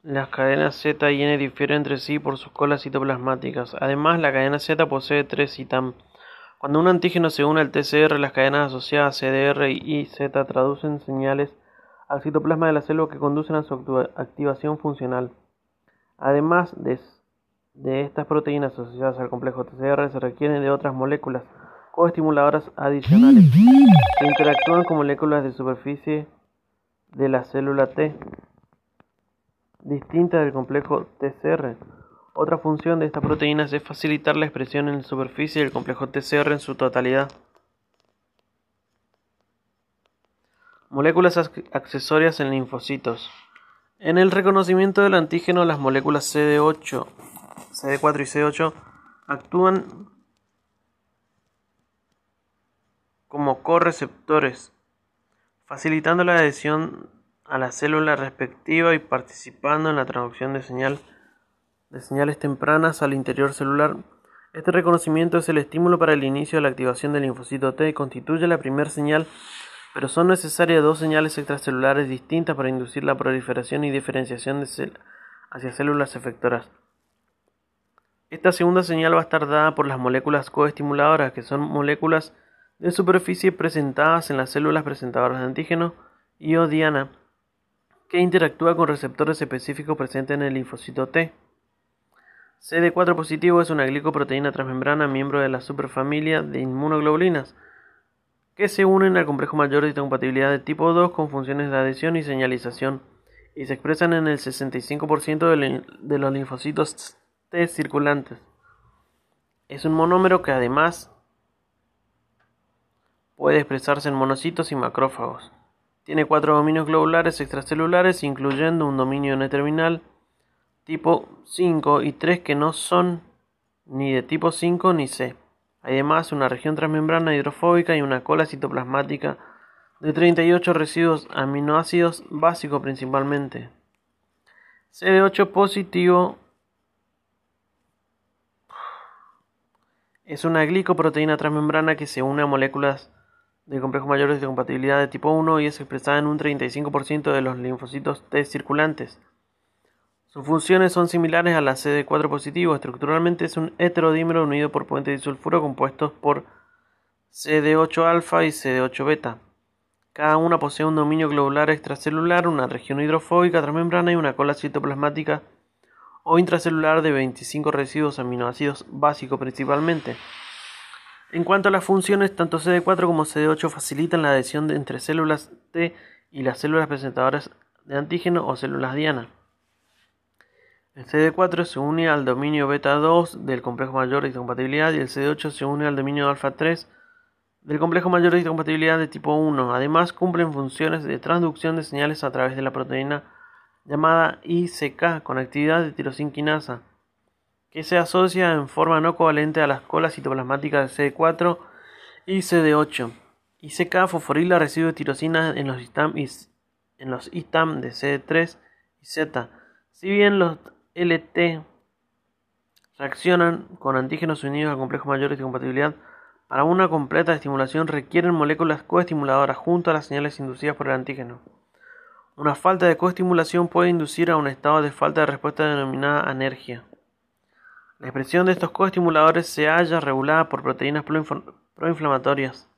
Las cadenas Z y N difieren entre sí por sus colas citoplasmáticas. Además, la cadena Z posee tres CITAM. Cuando un antígeno se une al TCR, las cadenas asociadas CDR y Z traducen señales al citoplasma de la célula que conducen a su activación funcional. Además de, estas proteínas asociadas al complejo TCR, se requieren de otras moléculas coestimuladoras adicionales que interactúan con moléculas de superficie de la célula T distinta del complejo TCR. Otra función de estas proteínas es facilitar la expresión en la superficie del complejo TCR en su totalidad. Moléculas accesorias en linfocitos. En el reconocimiento del antígeno, las moléculas CD8, CD4 y CD8 actúan como correceptores, facilitando la adhesión a la célula respectiva y participando en la traducción de, señal, de señales tempranas al interior celular. Este reconocimiento es el estímulo para el inicio de la activación del linfocito T y constituye la primera señal, pero son necesarias dos señales extracelulares distintas para inducir la proliferación y diferenciación de hacia células efectoras. Esta segunda señal va a estar dada por las moléculas coestimuladoras, que son moléculas de superficie presentadas en las células presentadoras de antígeno y o diana que interactúa con receptores específicos presentes en el linfocito T. CD4 positivo es una glicoproteína transmembrana miembro de la superfamilia de inmunoglobulinas que se unen al complejo mayor de compatibilidad de tipo 2 con funciones de adhesión y señalización y se expresan en el 65% de los linfocitos T circulantes. Es un monómero que además puede expresarse en monocitos y macrófagos. Tiene cuatro dominios globulares extracelulares, incluyendo un dominio N-terminal tipo 5 y tres que no son ni de tipo 5 ni C. Además, una región transmembrana hidrofóbica y una cola citoplasmática de 38 residuos aminoácidos básicos principalmente. CD8 positivo es una glicoproteína transmembrana que se une a moléculas de complejos mayores de compatibilidad de tipo 1 y es expresada en un 35% de los linfocitos T circulantes. Sus funciones son similares a la CD4 positivo. Estructuralmente es un heterodímero unido por puentes disulfuro compuestos por CD8 alfa y CD8 beta. Cada una posee un dominio globular extracelular, una región hidrofóbica transmembrana y una cola citoplasmática o intracelular de 25 residuos aminoácidos básicos principalmente. En cuanto a las funciones, tanto CD4 como CD8 facilitan la adhesión entre células T y las células presentadoras de antígeno o células diana. El CD4 se une al dominio beta 2 del complejo mayor de compatibilidad y el CD8 se une al dominio alfa 3 del complejo mayor de compatibilidad de tipo 1. Además, cumplen funciones de transducción de señales a través de la proteína llamada ICK, conectividad de tirosinquinasa, que se asocia en forma no covalente a las colas citoplasmáticas de CD4 y CD8. ICK fosforila residuos de tirosina en los ITAM, en los de CD3 y Z. Si bien los LT reaccionan con antígenos unidos a complejos mayores de compatibilidad. Para una completa estimulación requieren moléculas coestimuladoras junto a las señales inducidas por el antígeno. Una falta de coestimulación puede inducir a un estado de falta de respuesta denominada anergia. La expresión de estos coestimuladores se halla regulada por proteínas proinflamatorias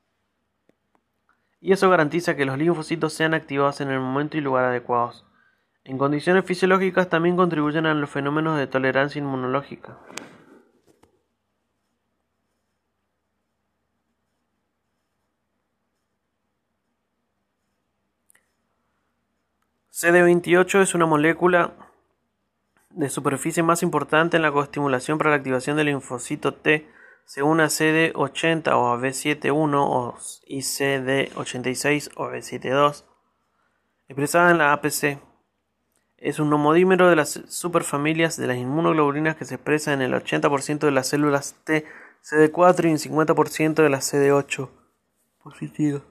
y eso garantiza que los linfocitos sean activados en el momento y lugar adecuados. En condiciones fisiológicas también contribuyen a los fenómenos de tolerancia inmunológica. CD28 es una molécula de superficie más importante en la coestimulación para la activación del linfocito T según a CD80 o a B71 y CD86 o B72 expresada en la APC es un homodímero de las superfamilias de las inmunoglobulinas que se expresa en el 80% de las células T, CD4 y en 50% de las CD8 positivo.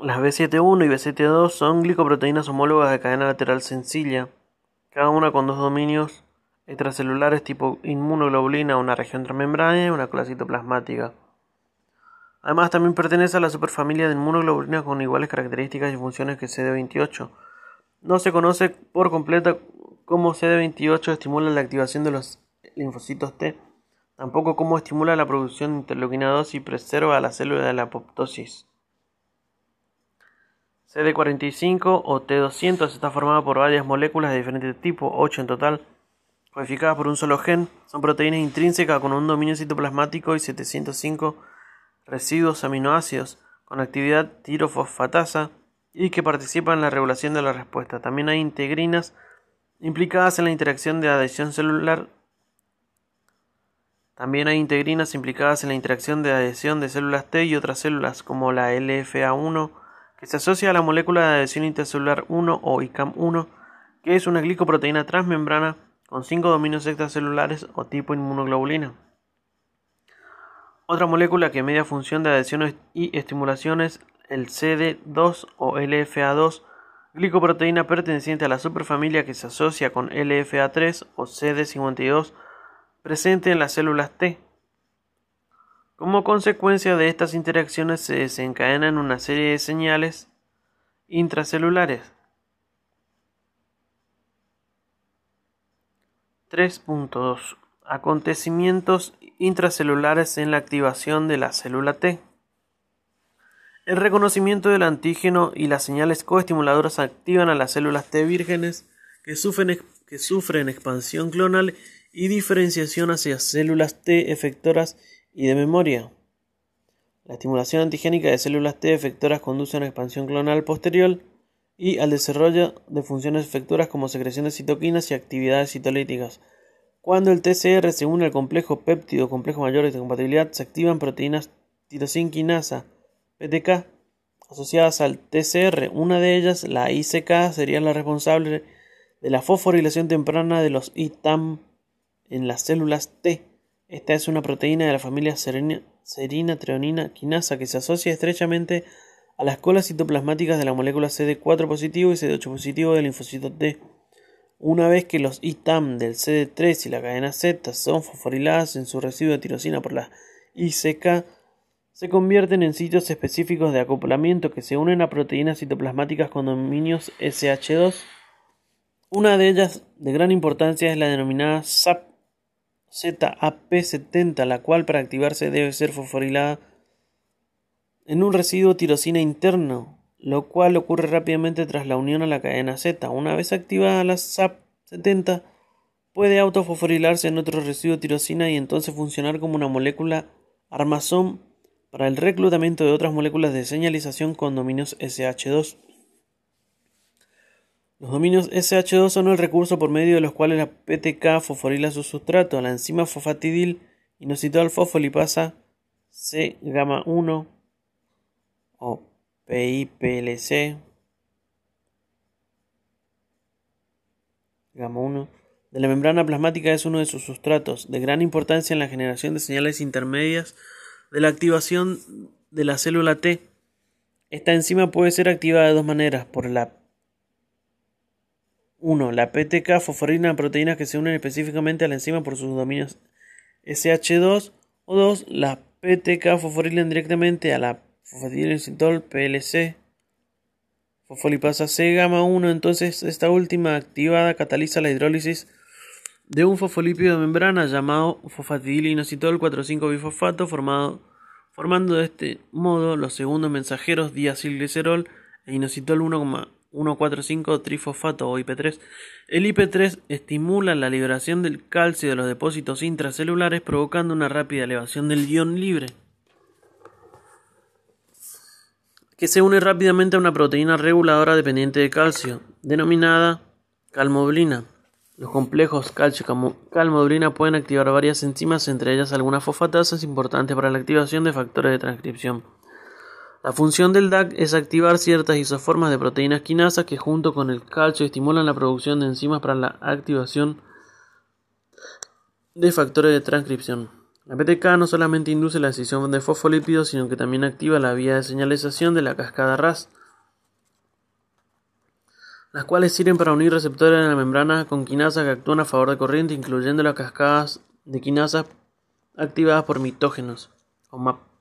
Las B71 y B72 son glicoproteínas homólogas de cadena lateral sencilla, cada una con dos dominios extracelulares tipo inmunoglobulina, una región transmembrana y una cola citoplasmática. Además, también pertenece a la superfamilia de inmunoglobulinas con iguales características y funciones que CD28 no se conoce por completo cómo CD28 estimula la activación de los linfocitos T, tampoco cómo estimula la producción de interleuquina 2 y preserva la célula de la apoptosis. CD45 o T200 está formada por varias moléculas de diferentes tipos, 8 en total, codificadas por un solo gen. Son proteínas intrínsecas con un dominio citoplasmático y 705 residuos aminoácidos con actividad tirofosfatasa y que participan en la regulación de la respuesta. También hay integrinas implicadas en la interacción de adhesión celular. También hay integrinas implicadas en la interacción de adhesión de células T y otras células como la LFA1 se asocia a la molécula de adhesión intercelular 1 o ICAM1 que es una glicoproteína transmembrana con 5 dominios extracelulares o tipo inmunoglobulina. Otra molécula que media función de adhesiones y estimulaciones el CD2 o LFA2, glicoproteína perteneciente a la superfamilia que se asocia con LFA3 o CD52 presente en las células T. Como consecuencia de estas interacciones se desencadenan una serie de señales intracelulares. 3.2 Acontecimientos intracelulares en la activación de la célula T. El reconocimiento del antígeno y las señales coestimuladoras activan a las células T vírgenes que sufren, que sufren expansión clonal y diferenciación hacia células T efectoras y de memoria. La estimulación antigénica de células T efectoras conduce a una expansión clonal posterior y al desarrollo de funciones efectoras como secreción de citoquinas y actividades citolíticas. Cuando el TCR se une al complejo péptido complejo mayor de compatibilidad, se activan proteínas tirosinquinasa, PTK asociadas al TCR. Una de ellas, la ICK, sería la responsable de la fosforilación temprana de los ITAM en las células T. Esta es una proteína de la familia serina, treonina quinasa que se asocia estrechamente a las colas citoplasmáticas de la molécula CD4 positivo y CD8 positivo del linfocito T. Una vez que los ITAM del CD3 y la cadena Z son fosforiladas en su residuo de tirosina por la ICK, se convierten en sitios específicos de acoplamiento que se unen a proteínas citoplasmáticas con dominios SH2. Una de ellas de gran importancia es la denominada SAP ZAP70, la cual para activarse debe ser fosforilada en un residuo tirosina interno, lo cual ocurre rápidamente tras la unión a la cadena Z. Una vez activada la SAP70, puede autofosforilarse en otro residuo tirosina y entonces funcionar como una molécula armazón para el reclutamiento de otras moléculas de señalización con dominios SH2. Los dominios SH2 son el recurso por medio de los cuales la PTK fosforila su sustrato. La enzima fosfatidil inositol fosfolipasa C gamma 1 o PIPLC gamma 1 de la membrana plasmática es uno de sus sustratos, de gran importancia en la generación de señales intermedias de la activación de la célula T. Esta enzima puede ser activada de dos maneras, por la 1. La PTK fosforina proteínas que se unen específicamente a la enzima por sus dominios SH2 o 2. La PTK fosforilan directamente a la fosfatidilcitol PLC fosfolipasa C gamma 1, entonces esta última activada cataliza la hidrólisis de un fosfolípido de membrana llamado fosfatidilinositol 4,5-bifosfato formado, formando de este modo los segundos mensajeros diacilglicerol e inositol 1,145-trifosfato o IP3. El IP3 estimula la liberación del calcio de los depósitos intracelulares provocando una rápida elevación del ion libre. que se une rápidamente a una proteína reguladora dependiente de calcio, denominada calmoblina. Los complejos calcio-calmoblina pueden activar varias enzimas, entre ellas algunas fosfatasas importantes para la activación de factores de transcripción. La función del DAC es activar ciertas isoformas de proteínas quinasas que junto con el calcio estimulan la producción de enzimas para la activación de factores de transcripción. La PTK no solamente induce la escisión de fosfolípidos, sino que también activa la vía de señalización de la cascada RAS, las cuales sirven para unir receptores en la membrana con quinasas que actúan a favor de corriente, incluyendo las cascadas de quinasas activadas por mitógenos o MAP.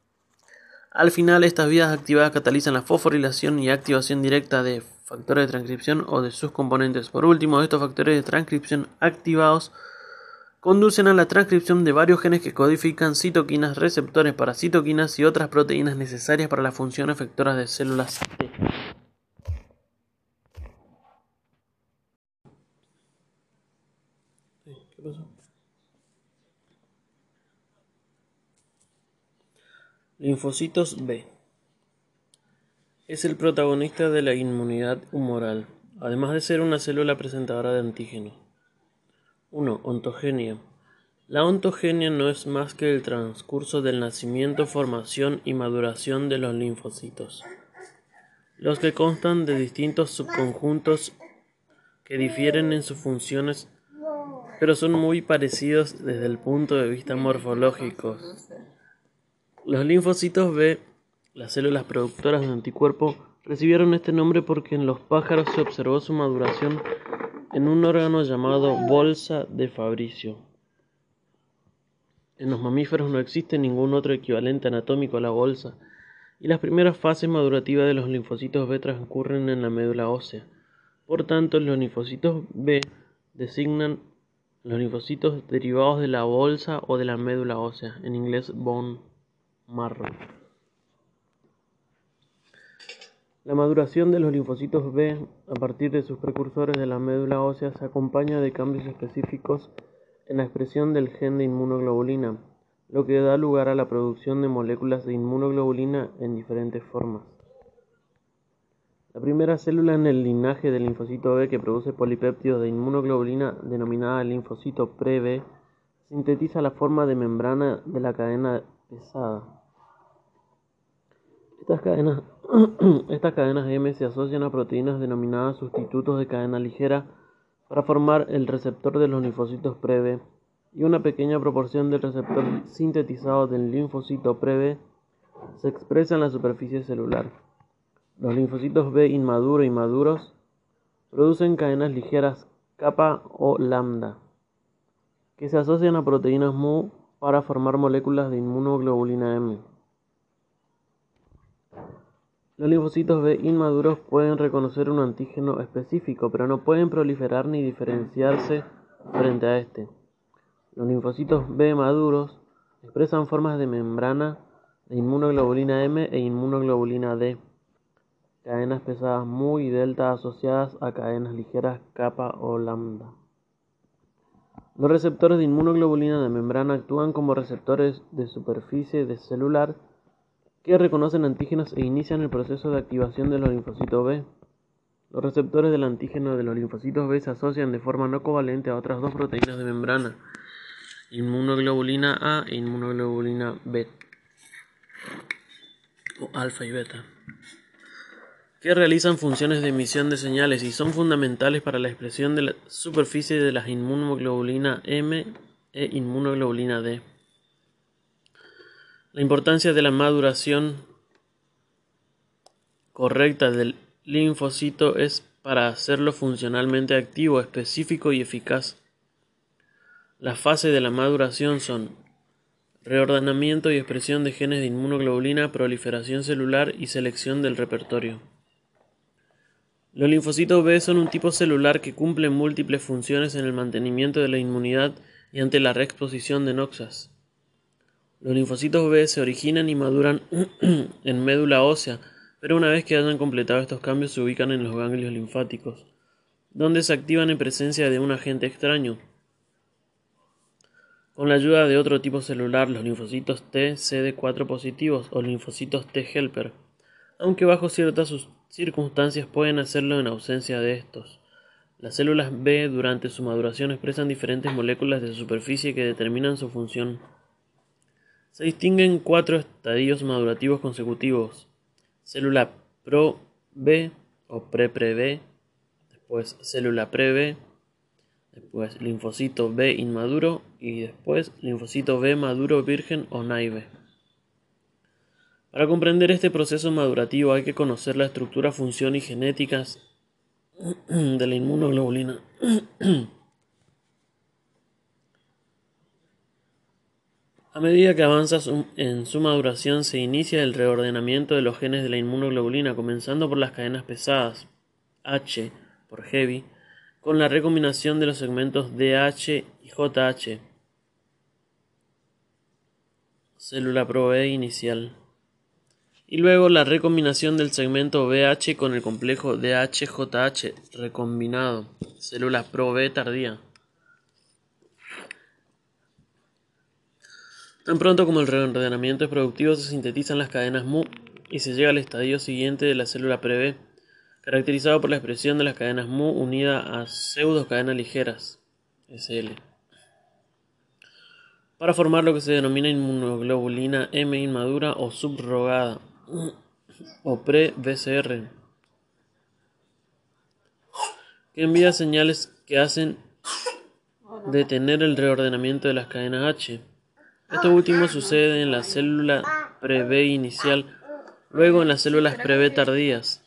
Al final, estas vías activadas catalizan la fosforilación y activación directa de factores de transcripción o de sus componentes. Por último, estos factores de transcripción activados conducen a la transcripción de varios genes que codifican citoquinas, receptores para citoquinas y otras proteínas necesarias para la función efectora de células T. Linfocitos B. Es el protagonista de la inmunidad humoral, además de ser una célula presentadora de antígenos. 1. Ontogenia. La ontogenia no es más que el transcurso del nacimiento, formación y maduración de los linfocitos, los que constan de distintos subconjuntos que difieren en sus funciones, pero son muy parecidos desde el punto de vista morfológico. Los linfocitos B, las células productoras de anticuerpo, recibieron este nombre porque en los pájaros se observó su maduración en un órgano llamado bolsa de Fabricio. En los mamíferos no existe ningún otro equivalente anatómico a la bolsa, y las primeras fases madurativas de los linfocitos B transcurren en la médula ósea. Por tanto, los linfocitos B designan los linfocitos derivados de la bolsa o de la médula ósea, en inglés bone La maduración de los linfocitos B a partir de sus precursores de la médula ósea se acompaña de cambios específicos en la expresión del gen de inmunoglobulina, lo que da lugar a la producción de moléculas de inmunoglobulina en diferentes formas. La primera célula en el linaje del linfocito B que produce polipéptidos de inmunoglobulina, denominada linfocito pre-B, sintetiza la forma de membrana de la cadena pesada. Estas cadenas, estas cadenas M se asocian a proteínas denominadas sustitutos de cadena ligera para formar el receptor de los linfocitos PREB y una pequeña proporción del receptor sintetizado del linfocito PREB se expresa en la superficie celular. Los linfocitos B inmaduros y maduros producen cadenas ligeras kappa o lambda que se asocian a proteínas mu para formar moléculas de inmunoglobulina M. Los linfocitos B inmaduros pueden reconocer un antígeno específico, pero no pueden proliferar ni diferenciarse frente a este. Los linfocitos B maduros expresan formas de membrana de inmunoglobulina M e inmunoglobulina D, cadenas pesadas mu y delta asociadas a cadenas ligeras kappa o lambda. Los receptores de inmunoglobulina de membrana actúan como receptores de superficie de celular que reconocen antígenos e inician el proceso de activación de los linfocitos B. Los receptores del antígeno de los linfocitos B se asocian de forma no covalente a otras dos proteínas de membrana, inmunoglobulina A e inmunoglobulina B, o alfa y beta que realizan funciones de emisión de señales y son fundamentales para la expresión de la superficie de las inmunoglobulina M e inmunoglobulina D. La importancia de la maduración correcta del linfocito es para hacerlo funcionalmente activo, específico y eficaz. Las fases de la maduración son reordenamiento y expresión de genes de inmunoglobulina, proliferación celular y selección del repertorio. Los linfocitos B son un tipo celular que cumple múltiples funciones en el mantenimiento de la inmunidad y ante la reexposición de noxas. Los linfocitos B se originan y maduran en médula ósea, pero una vez que hayan completado estos cambios se ubican en los ganglios linfáticos, donde se activan en presencia de un agente extraño. Con la ayuda de otro tipo celular, los linfocitos T CD4 positivos o linfocitos T helper, aunque bajo ciertas circunstancias pueden hacerlo en ausencia de estos. Las células B durante su maduración expresan diferentes moléculas de superficie que determinan su función. Se distinguen cuatro estadios madurativos consecutivos. Célula pro-B o pre-pre-B, después célula pre-B, después linfocito B inmaduro y después linfocito B maduro virgen o naive. Para comprender este proceso madurativo hay que conocer la estructura, función y genéticas de la inmunoglobulina. A medida que avanza en su maduración se inicia el reordenamiento de los genes de la inmunoglobulina, comenzando por las cadenas pesadas, H por heavy, con la recombinación de los segmentos DH y JH. Célula Pro inicial y luego la recombinación del segmento BH con el complejo DHJH recombinado, célula pro-B tardía. Tan pronto como el reordenamiento es productivo se sintetizan las cadenas MU y se llega al estadio siguiente de la célula pre-B, caracterizado por la expresión de las cadenas MU unida a pseudocadenas ligeras, SL, para formar lo que se denomina inmunoglobulina M inmadura o subrogada o pre-BCR, que envía señales que hacen detener el reordenamiento de las cadenas H. Esto último sucede en la célula pre-B inicial, luego en las células pre-B tardías,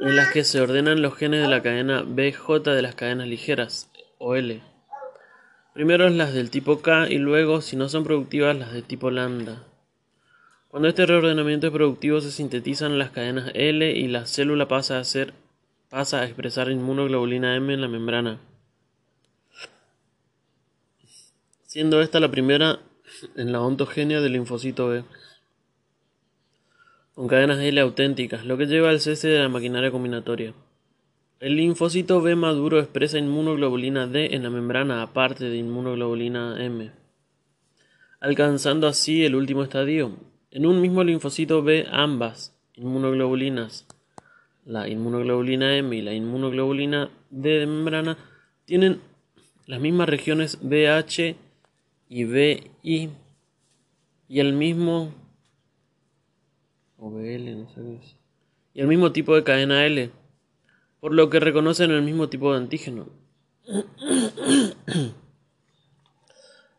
en las que se ordenan los genes de la cadena BJ de las cadenas ligeras, o L. Primero las del tipo K y luego, si no son productivas, las de tipo lambda. Cuando este reordenamiento es productivo se sintetizan las cadenas L y la célula pasa a, pasa a expresar inmunoglobulina M en la membrana, siendo esta la primera en la ontogenia del linfocito B, con cadenas L auténticas, lo que lleva al cese de la maquinaria combinatoria. El linfocito B maduro expresa inmunoglobulina D en la membrana aparte de inmunoglobulina M, alcanzando así el último estadio, en un mismo linfocito B ambas inmunoglobulinas, la inmunoglobulina M y la inmunoglobulina D de membrana, tienen las mismas regiones BH y BI y el mismo y el mismo tipo de cadena L, por lo que reconocen el mismo tipo de antígeno.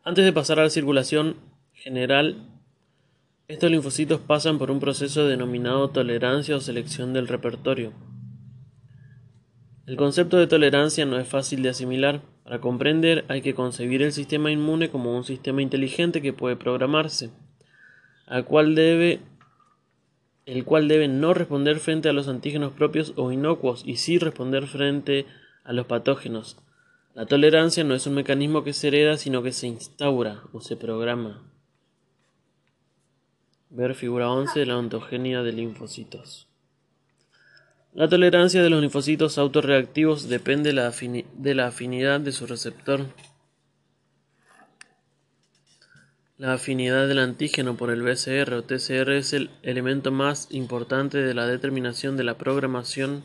Antes de pasar a la circulación general Estos linfocitos pasan por un proceso denominado tolerancia o selección del repertorio. El concepto de tolerancia no es fácil de asimilar. Para comprender hay que concebir el sistema inmune como un sistema inteligente que puede programarse, al cual debe el cual debe no responder frente a los antígenos propios o inocuos y sí responder frente a los patógenos. La tolerancia no es un mecanismo que se hereda, sino que se instaura o se programa. Ver figura 11 de la ontogenia de linfocitos. La tolerancia de los linfocitos autorreactivos depende de la afinidad de su receptor. La afinidad del antígeno por el BCR o TCR es el elemento más importante de la determinación de la programación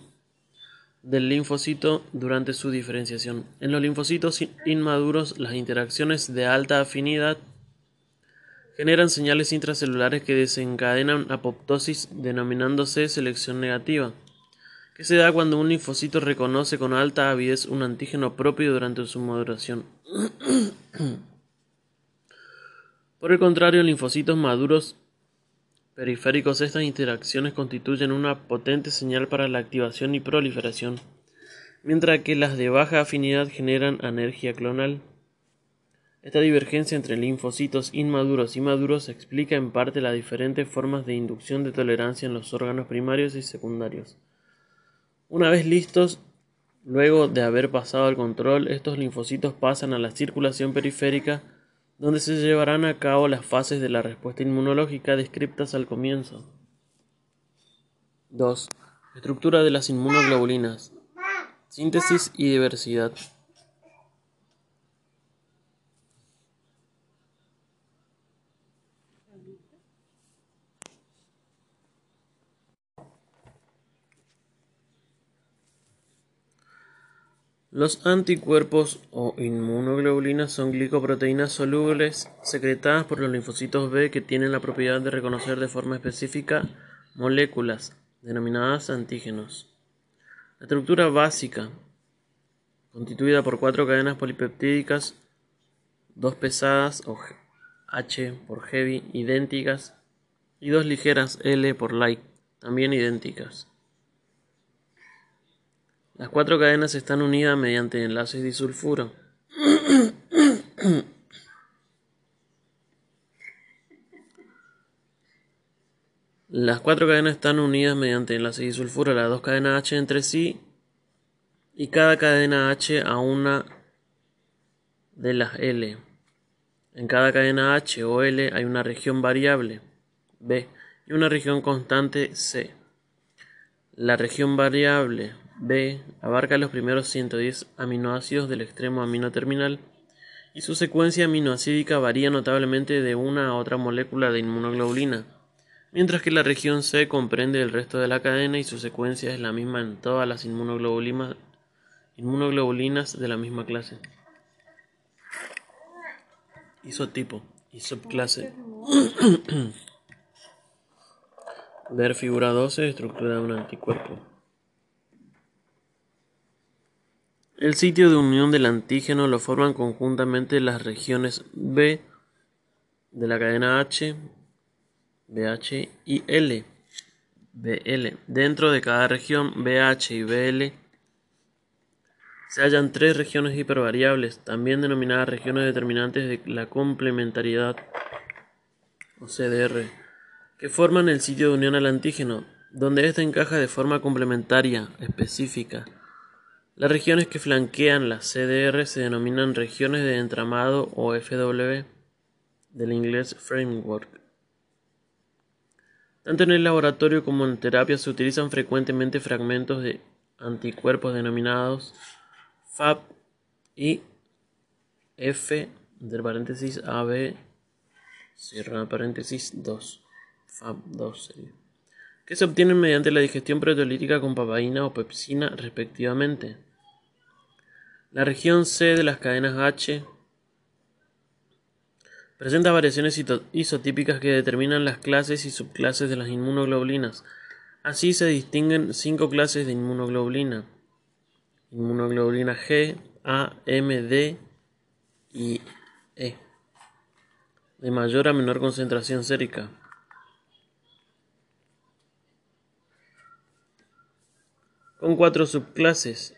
del linfocito durante su diferenciación. En los linfocitos inmaduros, las interacciones de alta afinidad generan señales intracelulares que desencadenan apoptosis denominándose selección negativa, que se da cuando un linfocito reconoce con alta avidez un antígeno propio durante su maduración. Por el contrario, en linfocitos maduros periféricos estas interacciones constituyen una potente señal para la activación y proliferación, mientras que las de baja afinidad generan anergia clonal. Esta divergencia entre linfocitos inmaduros y maduros explica en parte las diferentes formas de inducción de tolerancia en los órganos primarios y secundarios. Una vez listos, luego de haber pasado el control, estos linfocitos pasan a la circulación periférica donde se llevarán a cabo las fases de la respuesta inmunológica descritas al comienzo. 2. Estructura de las inmunoglobulinas. Síntesis y diversidad. Los anticuerpos o inmunoglobulinas son glicoproteínas solubles secretadas por los linfocitos B que tienen la propiedad de reconocer de forma específica moléculas denominadas antígenos. La estructura básica, constituida por cuatro cadenas polipeptídicas, dos pesadas o H por heavy idénticas y dos ligeras L por light también idénticas. Las cuatro cadenas están unidas mediante enlaces disulfuro. Las cuatro cadenas están unidas mediante enlaces disulfuro, las dos cadenas H entre sí y cada cadena H a una de las L. En cada cadena H o L hay una región variable B y una región constante C. La región variable B abarca los primeros 110 aminoácidos del extremo amino terminal y su secuencia aminoacídica varía notablemente de una a otra molécula de inmunoglobulina, mientras que la región C comprende el resto de la cadena y su secuencia es la misma en todas las inmunoglobulinas, de la misma clase. Isotipo y subclase. Ver figura 12, estructura de un anticuerpo. El sitio de unión del antígeno lo forman conjuntamente las regiones B de la cadena H, BH y L, BL. Dentro de cada región BH y BL se hallan tres regiones hipervariables, también denominadas regiones determinantes de la complementariedad o CDR, que forman el sitio de unión al antígeno, donde éste encaja de forma complementaria específica las regiones que flanquean la CDR se denominan regiones de entramado o FW, del inglés framework. Tanto en el laboratorio como en terapia se utilizan frecuentemente fragmentos de anticuerpos denominados FAB y F del paréntesis AB paréntesis 2 FAB2 que se obtienen mediante la digestión proteolítica con papaína o pepsina respectivamente. La región C de las cadenas H presenta variaciones isotípicas que determinan las clases y subclases de las inmunoglobulinas. Así se distinguen cinco clases de inmunoglobulina. Inmunoglobulina G, A, M, D y E. De mayor a menor concentración sérica. Con cuatro subclases.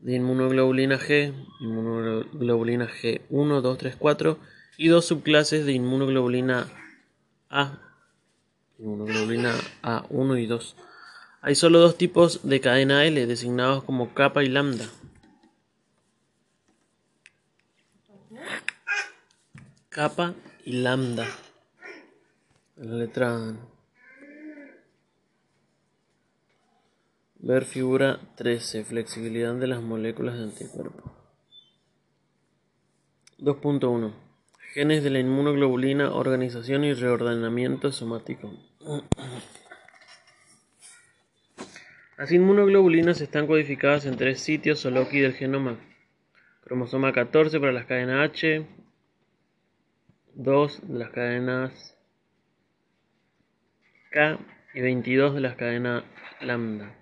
De inmunoglobulina G, inmunoglobulina G1, 2, 3, 4 y dos subclases de inmunoglobulina A, inmunoglobulina A1 y 2. Hay solo dos tipos de cadena L designados como kappa y lambda. Kappa y lambda. La letra Ver figura 13. Flexibilidad de las moléculas de anticuerpo. 2.1. Genes de la inmunoglobulina, organización y reordenamiento somático. Las inmunoglobulinas están codificadas en tres sitios o loci del genoma. Cromosoma 14 para las cadenas H, 2 de las cadenas K y 22 de las cadenas lambda.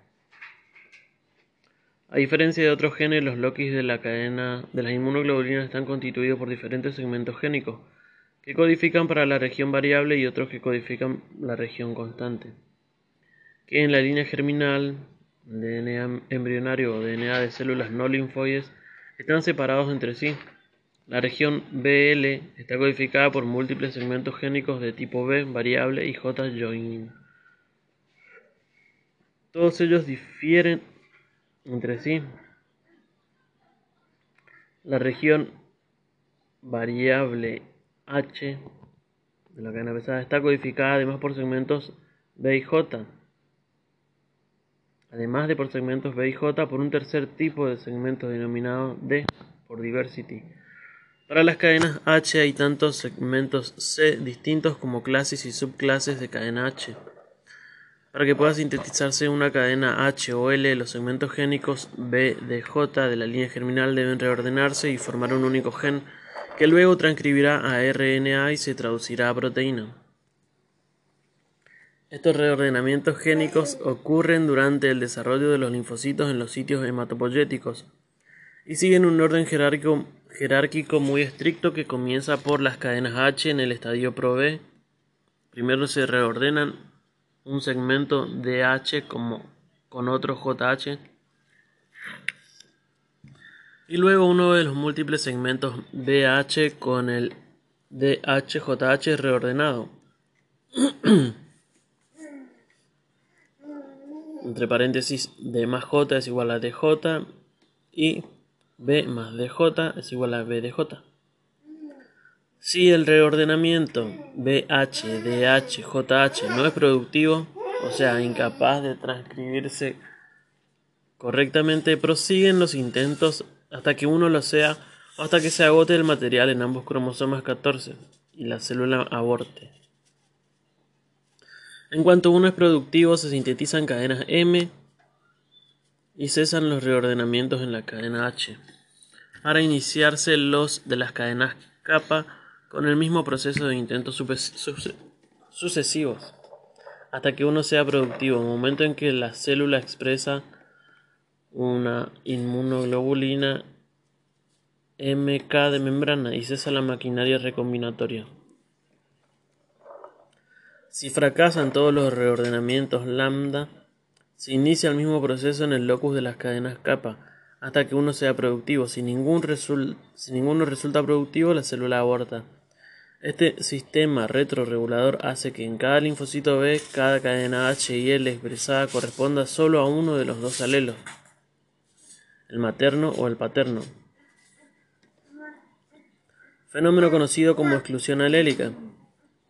A diferencia de otros genes, los loquis de la cadena de las inmunoglobulinas están constituidos por diferentes segmentos génicos que codifican para la región variable y otros que codifican la región constante. Que en la línea germinal, DNA embrionario o DNA de células no linfoides están separados entre sí. La región BL está codificada por múltiples segmentos génicos de tipo B variable y J joining. Todos ellos difieren entre sí. La región variable H de la cadena pesada está codificada además por segmentos B y J. Además de por segmentos B y J por un tercer tipo de segmentos denominado D por diversity. Para las cadenas H hay tantos segmentos C distintos como clases y subclases de cadena H. Para que pueda sintetizarse una cadena H o L, los segmentos génicos B, D, J de la línea germinal deben reordenarse y formar un único gen que luego transcribirá a RNA y se traducirá a proteína. Estos reordenamientos génicos ocurren durante el desarrollo de los linfocitos en los sitios hematopoyéticos y siguen un orden jerárquico, jerárquico muy estricto que comienza por las cadenas H en el estadio Pro-B. Primero se reordenan un segmento DH como con otro JH y luego uno de los múltiples segmentos BH con el DHJH reordenado. Entre paréntesis D más J es igual a DJ y B más DJ es igual a BDJ. Si el reordenamiento BH, DH, JH no es productivo, o sea, incapaz de transcribirse correctamente, prosiguen los intentos hasta que uno lo sea o hasta que se agote el material en ambos cromosomas 14 y la célula aborte. En cuanto uno es productivo, se sintetizan cadenas M y cesan los reordenamientos en la cadena H para iniciarse los de las cadenas kappa con el mismo proceso de intentos sucesivos hasta que uno sea productivo, momento en que la célula expresa una inmunoglobulina MK de membrana y cesa la maquinaria recombinatoria. Si fracasan todos los reordenamientos lambda, se inicia el mismo proceso en el locus de las cadenas kappa hasta que uno sea productivo. Si, ningún si ninguno resulta productivo, la célula aborta. Este sistema retroregulador hace que en cada linfocito B cada cadena H y L expresada corresponda solo a uno de los dos alelos, el materno o el paterno. Fenómeno conocido como exclusión alélica.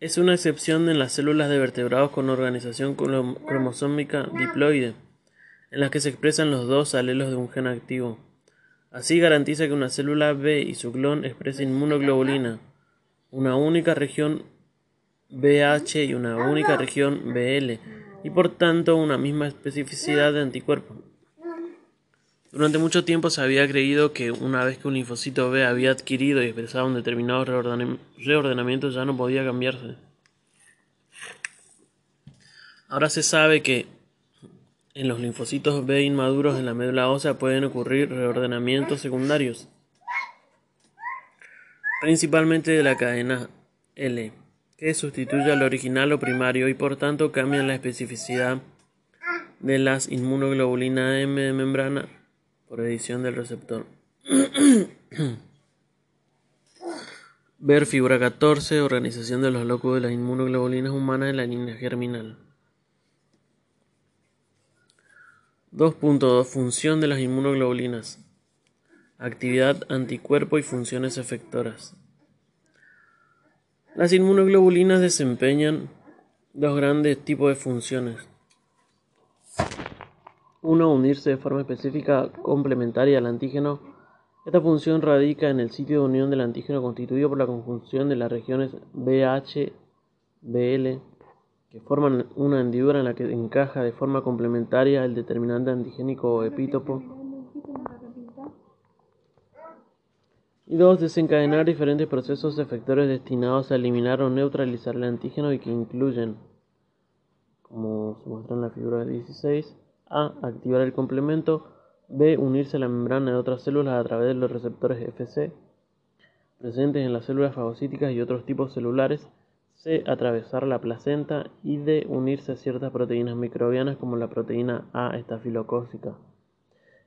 Es una excepción en las células de vertebrados con organización cromosómica diploide, en las que se expresan los dos alelos de un gen activo. Así garantiza que una célula B y su clon expresen inmunoglobulina, una única región BH y una única región BL, y por tanto una misma especificidad de anticuerpo. Durante mucho tiempo se había creído que una vez que un linfocito B había adquirido y expresado un determinado reordenamiento ya no podía cambiarse. Ahora se sabe que en los linfocitos B inmaduros en la médula ósea pueden ocurrir reordenamientos secundarios principalmente de la cadena L, que sustituye al original o primario y por tanto cambian la especificidad de las inmunoglobulinas M de membrana por edición del receptor. Ver figura 14, organización de los locos de las inmunoglobulinas humanas en la línea germinal. 2.2 Función de las inmunoglobulinas. Actividad anticuerpo y funciones efectoras. Las inmunoglobulinas desempeñan dos grandes tipos de funciones. Uno, unirse de forma específica complementaria al antígeno. Esta función radica en el sitio de unión del antígeno constituido por la conjunción de las regiones BH, BL, que forman una hendidura en la que encaja de forma complementaria el determinante antigénico o epítopo. Y dos, desencadenar diferentes procesos efectores destinados a eliminar o neutralizar el antígeno y que incluyen, como se muestra en la figura 16, A. Activar el complemento. B. Unirse a la membrana de otras células a través de los receptores FC presentes en las células fagocíticas y otros tipos celulares C. Atravesar la placenta y D. Unirse a ciertas proteínas microbianas como la proteína A estafilocócica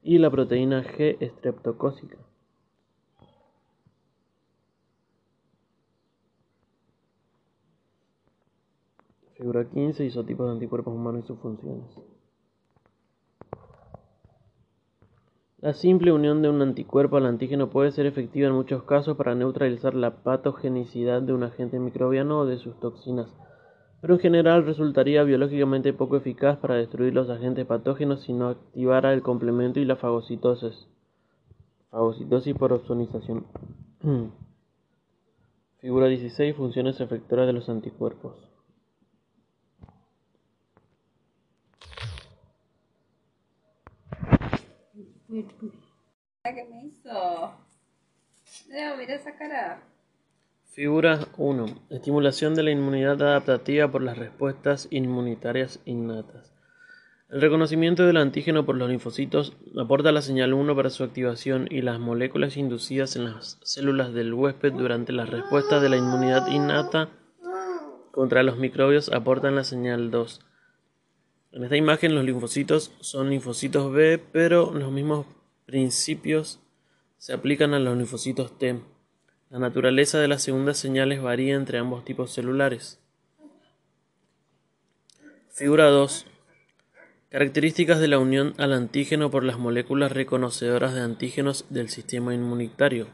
y la proteína G estreptocócica. Figura 15. Isotipos de anticuerpos humanos y sus funciones. La simple unión de un anticuerpo al antígeno puede ser efectiva en muchos casos para neutralizar la patogenicidad de un agente microbiano o de sus toxinas, pero en general resultaría biológicamente poco eficaz para destruir los agentes patógenos si no activara el complemento y la fagocitosis, fagocitosis por ozonización. Figura 16. Funciones efectoras de los anticuerpos. ¿Qué me hizo? Leo, mira esa cara. Figura 1. Estimulación de la inmunidad adaptativa por las respuestas inmunitarias innatas. El reconocimiento del antígeno por los linfocitos aporta la señal 1 para su activación y las moléculas inducidas en las células del huésped durante las respuestas de la inmunidad innata contra los microbios aportan la señal 2. En esta imagen los linfocitos son linfocitos B, pero los mismos principios se aplican a los linfocitos T. La naturaleza de las segundas señales varía entre ambos tipos celulares. Figura 2. Características de la unión al antígeno por las moléculas reconocedoras de antígenos del sistema inmunitario.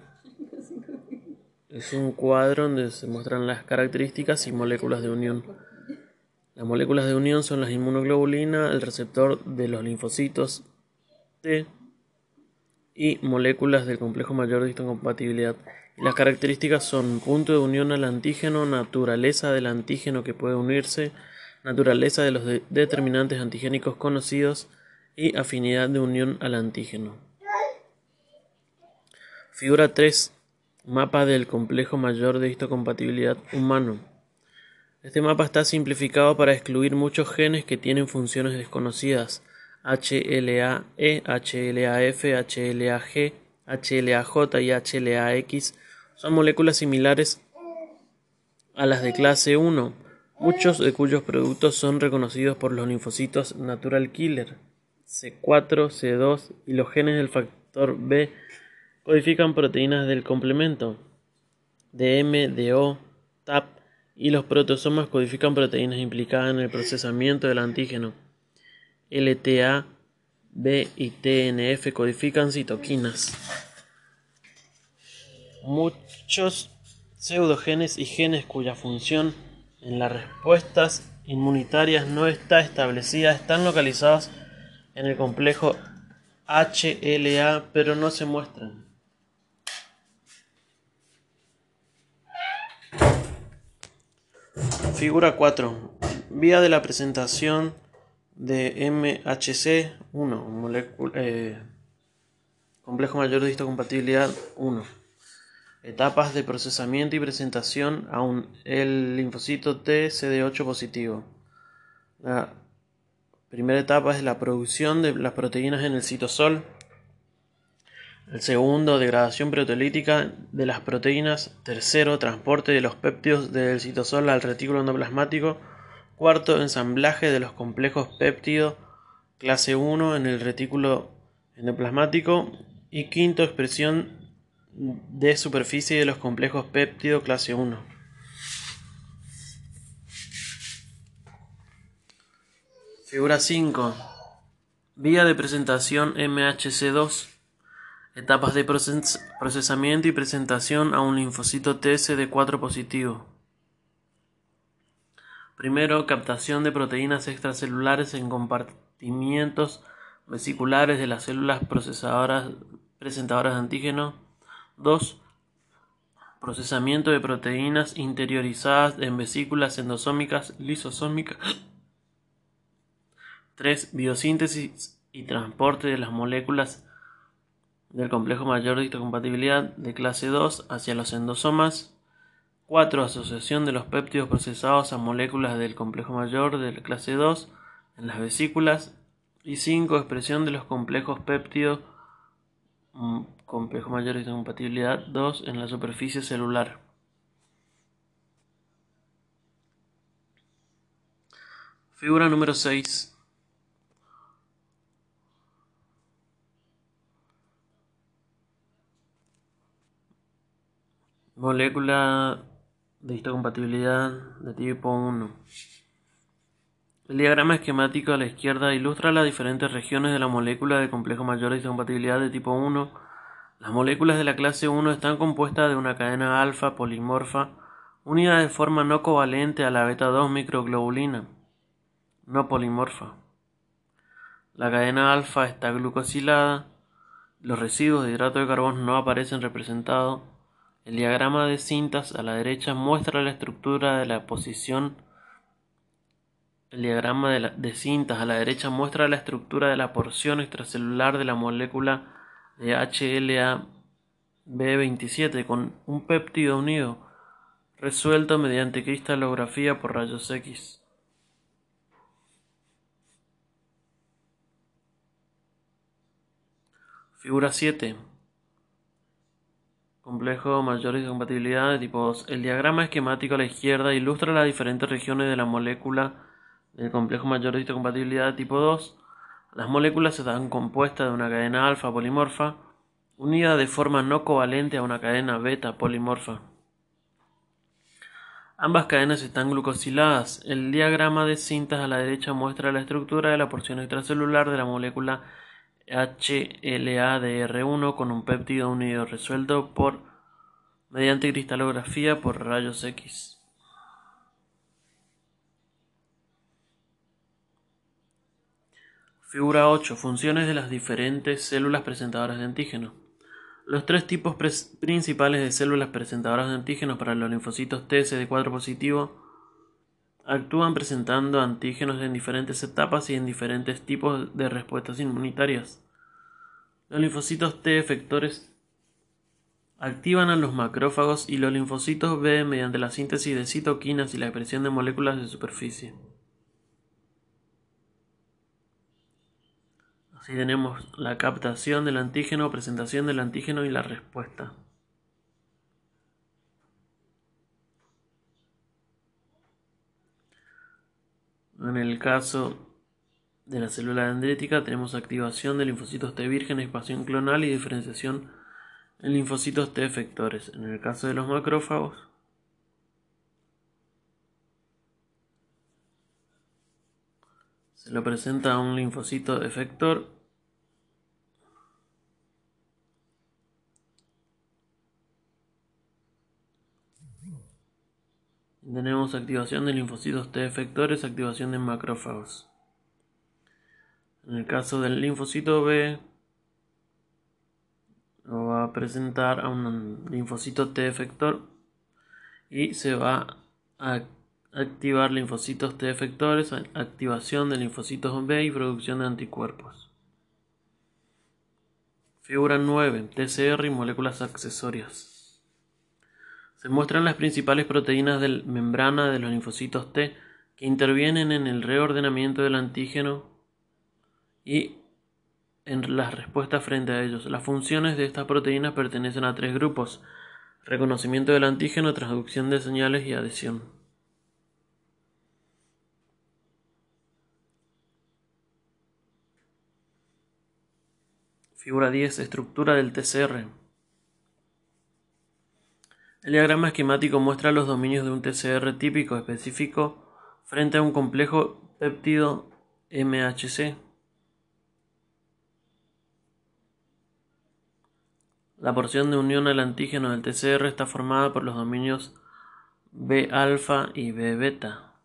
Es un cuadro donde se muestran las características y moléculas de unión. Las moléculas de unión son las inmunoglobulinas, el receptor de los linfocitos T y moléculas del complejo mayor de histocompatibilidad. Las características son punto de unión al antígeno, naturaleza del antígeno que puede unirse, naturaleza de los determinantes antigénicos conocidos y afinidad de unión al antígeno. Figura 3. Mapa del complejo mayor de histocompatibilidad humano. Este mapa está simplificado para excluir muchos genes que tienen funciones desconocidas. HLA-E, HLA-F, HLA-G, HLA-J y HLA-X son moléculas similares a las de clase 1, muchos de cuyos productos son reconocidos por los linfocitos natural killer C4, C2 y los genes del factor B codifican proteínas del complemento DM, DO, TAP y los proteosomas codifican proteínas implicadas en el procesamiento del antígeno. LTA, B y TNF codifican citoquinas. Muchos pseudogenes y genes cuya función en las respuestas inmunitarias no está establecida están localizados en el complejo HLA pero no se muestran. Figura 4. Vía de la presentación de MHC1, eh, complejo mayor de histocompatibilidad 1. Etapas de procesamiento y presentación a un el linfocito T CD8 positivo. La primera etapa es la producción de las proteínas en el citosol. El segundo, degradación proteolítica de las proteínas. Tercero, transporte de los péptidos del citosol al retículo endoplasmático. Cuarto, ensamblaje de los complejos péptido clase 1 en el retículo endoplasmático. Y quinto, expresión de superficie de los complejos péptido clase 1. Figura 5. Vía de presentación MHC2. Etapas de procesamiento y presentación a un linfocito TSD4 positivo. Primero, captación de proteínas extracelulares en compartimientos vesiculares de las células procesadoras presentadoras de antígeno. 2. Procesamiento de proteínas interiorizadas en vesículas endosómicas lisosómicas. 3. Biosíntesis y transporte de las moléculas del complejo mayor de histocompatibilidad de clase 2 hacia los endosomas. 4. Asociación de los péptidos procesados a moléculas del complejo mayor de clase 2 en las vesículas. Y 5. Expresión de los complejos péptidos mm, complejo mayor de histocompatibilidad 2 en la superficie celular. Figura número 6. Molécula de histocompatibilidad de tipo 1. El diagrama esquemático a la izquierda ilustra las diferentes regiones de la molécula de complejo mayor de histocompatibilidad de tipo 1. Las moléculas de la clase 1 están compuestas de una cadena alfa polimorfa unida de forma no covalente a la beta 2 microglobulina, no polimorfa. La cadena alfa está glucosilada, los residuos de hidrato de carbono no aparecen representados el diagrama de cintas a la derecha muestra la estructura de la posición. El diagrama de, cintas a la derecha muestra la estructura de la porción extracelular de la molécula de HLA-B27 con un péptido unido resuelto mediante cristalografía por rayos X. Figura 7. Complejo mayor de compatibilidad de tipo 2. El diagrama esquemático a la izquierda ilustra las diferentes regiones de la molécula del complejo mayor de compatibilidad de tipo 2. Las moléculas están compuestas de una cadena alfa polimorfa unida de forma no covalente a una cadena beta polimorfa. Ambas cadenas están glucosiladas. El diagrama de cintas a la derecha muestra la estructura de la porción extracelular de la molécula HLA-DR1 con un péptido unido resuelto por mediante cristalografía por rayos X. Figura 8. Funciones de las diferentes células presentadoras de antígeno. Los tres tipos principales de células presentadoras de antígenos para los linfocitos TSD4 positivo actúan presentando antígenos en diferentes etapas y en diferentes tipos de respuestas inmunitarias. Los linfocitos T efectores activan a los macrófagos y los linfocitos B mediante la síntesis de citoquinas y la expresión de moléculas de superficie. Así tenemos la captación del antígeno, presentación del antígeno y la respuesta. En el caso de la célula dendrítica tenemos activación de linfocitos T virgen, expansión clonal y diferenciación en linfocitos T efectores. En el caso de los macrófagos se lo presenta a un linfocito efector Activación de linfocitos T efectores, activación de macrófagos. En el caso del linfocito B, lo va a presentar a un linfocito T efector y se va a activar linfocitos T efectores, activación de linfocitos B y producción de anticuerpos. Figura 9. TCR y moléculas accesorias. Se muestran las principales proteínas de membrana de los linfocitos T que intervienen en el reordenamiento del antígeno y en las respuestas frente a ellos. Las funciones de estas proteínas pertenecen a tres grupos: reconocimiento del antígeno, transducción de señales y adhesión. Figura 10. Estructura del TCR. El diagrama esquemático muestra los dominios de un TCR típico específico frente a un complejo péptido MHC. La porción de unión al antígeno del TCR está formada por los dominios B-alfa y B-beta.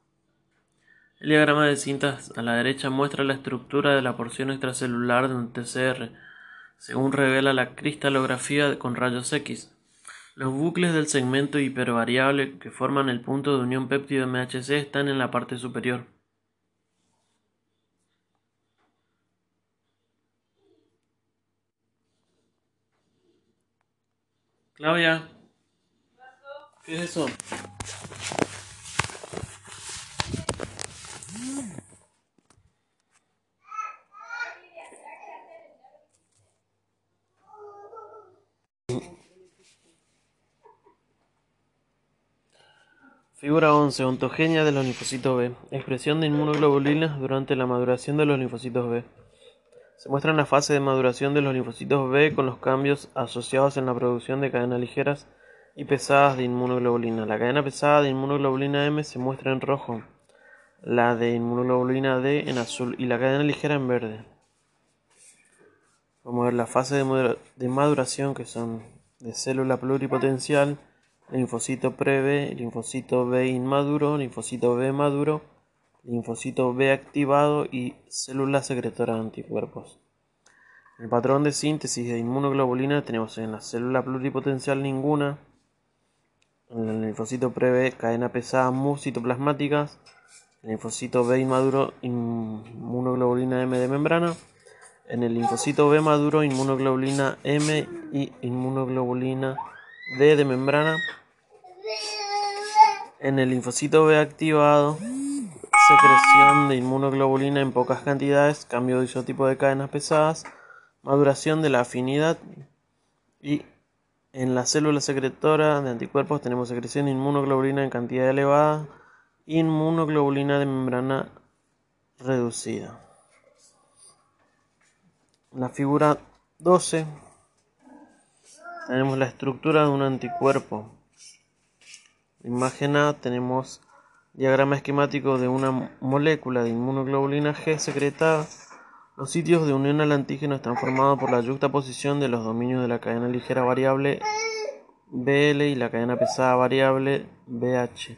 El diagrama de cintas a la derecha muestra la estructura de la porción extracelular de un TCR, según revela la cristalografía con rayos X. Los bucles del segmento hipervariable que forman el punto de unión péptido MHC están en la parte superior. Claudia. ¿Qué es eso? Figura 11. Ontogenia de los linfocitos B. Expresión de inmunoglobulinas durante la maduración de los linfocitos B. Se muestra la fase de maduración de los linfocitos B con los cambios asociados en la producción de cadenas ligeras y pesadas de inmunoglobulina. La cadena pesada de inmunoglobulina M se muestra en rojo, la de inmunoglobulina D en azul y la cadena ligera en verde. Vamos a ver la fase de maduración que son de célula pluripotencial, linfocito pre-B, linfocito B inmaduro, linfocito B maduro, linfocito B activado y célula secretora de anticuerpos. El patrón de síntesis de inmunoglobulina tenemos en la célula pluripotencial ninguna, en el linfocito pre-B cadena pesada mu citoplasmáticas, el linfocito B inmaduro inmunoglobulina M de membrana, en el linfocito B maduro inmunoglobulina M y inmunoglobulina D de membrana, en el linfocito B activado secreción de inmunoglobulina en pocas cantidades, cambio de isotipo de cadenas pesadas, maduración de la afinidad y en la célula secretora de anticuerpos tenemos secreción de inmunoglobulina en cantidad elevada, inmunoglobulina de membrana reducida. La figura 12 tenemos la estructura de un anticuerpo. Imagen A tenemos Diagrama esquemático de una molécula de inmunoglobulina G secretada. Los sitios de unión al antígeno están formados por la yuxtaposición de los dominios de la cadena ligera variable BL y la cadena pesada variable BH.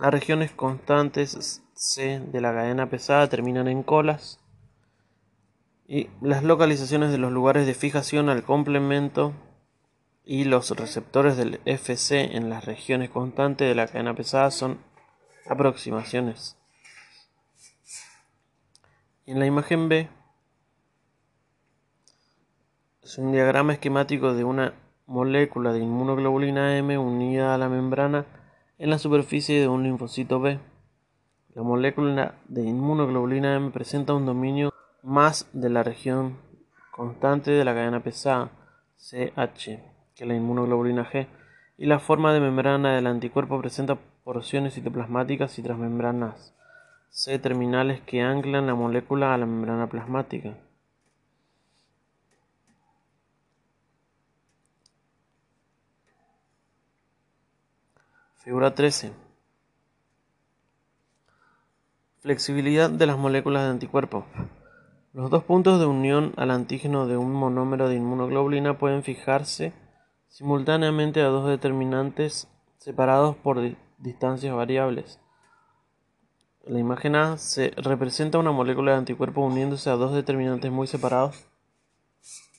Las regiones constantes C de la cadena pesada terminan en colas y las localizaciones de los lugares de fijación al complemento y los receptores del FC en las regiones constantes de la cadena pesada son aproximaciones. En la imagen B es un diagrama esquemático de una molécula de inmunoglobulina M unida a la membrana en la superficie de un linfocito B. La molécula de inmunoglobulina M presenta un dominio más de la región constante de la cadena pesada CH que la inmunoglobulina G y la forma de membrana del anticuerpo presenta porciones citoplasmáticas y transmembranas C terminales que anclan la molécula a la membrana plasmática. Figura 13. Flexibilidad de las moléculas de anticuerpo. Los dos puntos de unión al antígeno de un monómero de inmunoglobulina pueden fijarse simultáneamente a dos determinantes separados por distancias variables. la imagen A se representa una molécula de anticuerpo uniéndose a dos determinantes muy separados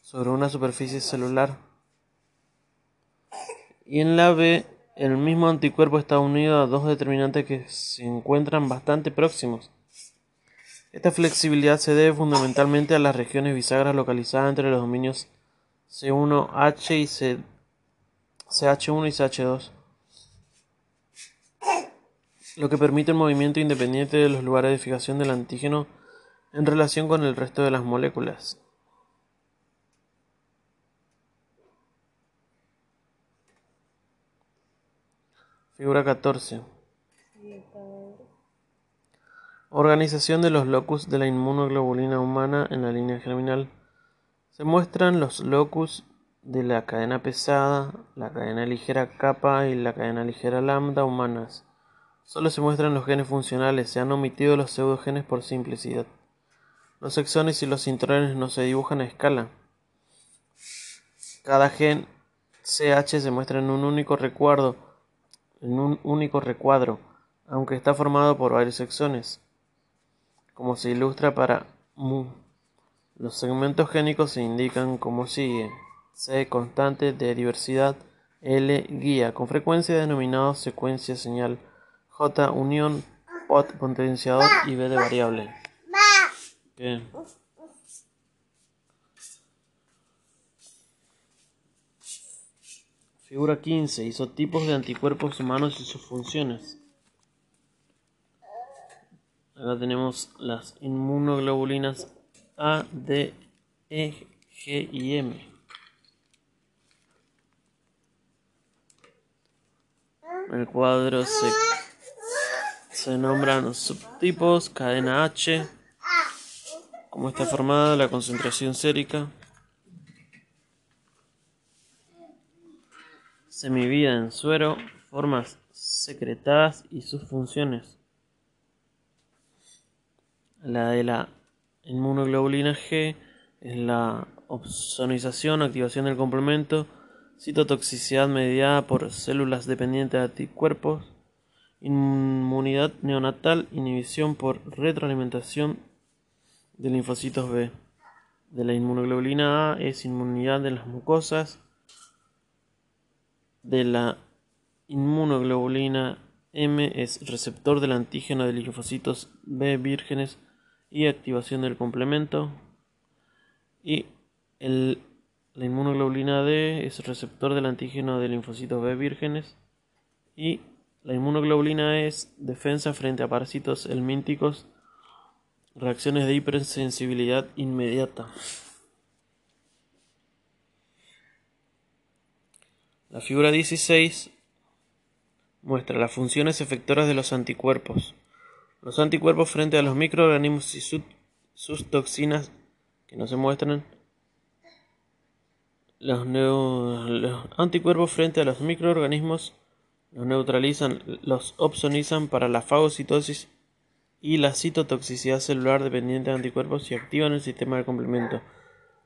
sobre una superficie celular. Y en la B, el mismo anticuerpo está unido a dos determinantes que se encuentran bastante próximos. Esta flexibilidad se debe fundamentalmente a las regiones bisagras localizadas entre los dominios C1H y CH1 y CH2, lo que permite el movimiento independiente de los lugares de fijación del antígeno en relación con el resto de las moléculas. Figura 14. Organización de los locus de la inmunoglobulina humana en la línea germinal. Se muestran los locus de la cadena pesada, la cadena ligera kappa y la cadena ligera lambda humanas. Solo se muestran los genes funcionales, se han omitido los pseudogenes por simplicidad. Los exones y los intrones no se dibujan a escala. Cada gen CH se muestra en un único recuadro, en un único recuadro, aunque está formado por varios exones, como se ilustra para mu. Los segmentos génicos se indican como sigue: C constante de diversidad, L guía, con frecuencia denominado secuencia señal, J unión, pot potenciador y B de variable. Figura 15. Isotipos de anticuerpos humanos y sus funciones. Acá tenemos las inmunoglobulinas A, D, E, G y M. el cuadro se, se nombran subtipos, cadena H, cómo está formada la concentración sérica. semivida en suero, formas secretadas y sus funciones. La de la inmunoglobulina G es la opsonización, activación del complemento, citotoxicidad mediada por células dependientes de anticuerpos, inmunidad neonatal, inhibición por retroalimentación de linfocitos B. De la inmunoglobulina A es inmunidad de las mucosas, de la inmunoglobulina M es receptor del antígeno de linfocitos B vírgenes y activación del complemento. Y el, la inmunoglobulina D es receptor del antígeno de linfocitos B vírgenes. Y la inmunoglobulina E es defensa frente a parásitos helmínticos, reacciones de hipersensibilidad inmediata. La figura 16 muestra las funciones efectoras de los anticuerpos. Los anticuerpos frente a los microorganismos y sus, toxinas que no se muestran. Los, anticuerpos frente a los microorganismos los neutralizan, los opsonizan para la fagocitosis y la citotoxicidad celular dependiente de anticuerpos y activan el sistema de complemento.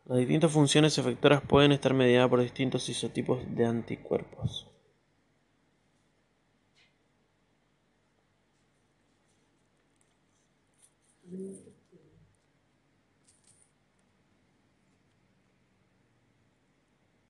Las distintas funciones efectoras pueden estar mediadas por distintos isotipos de anticuerpos.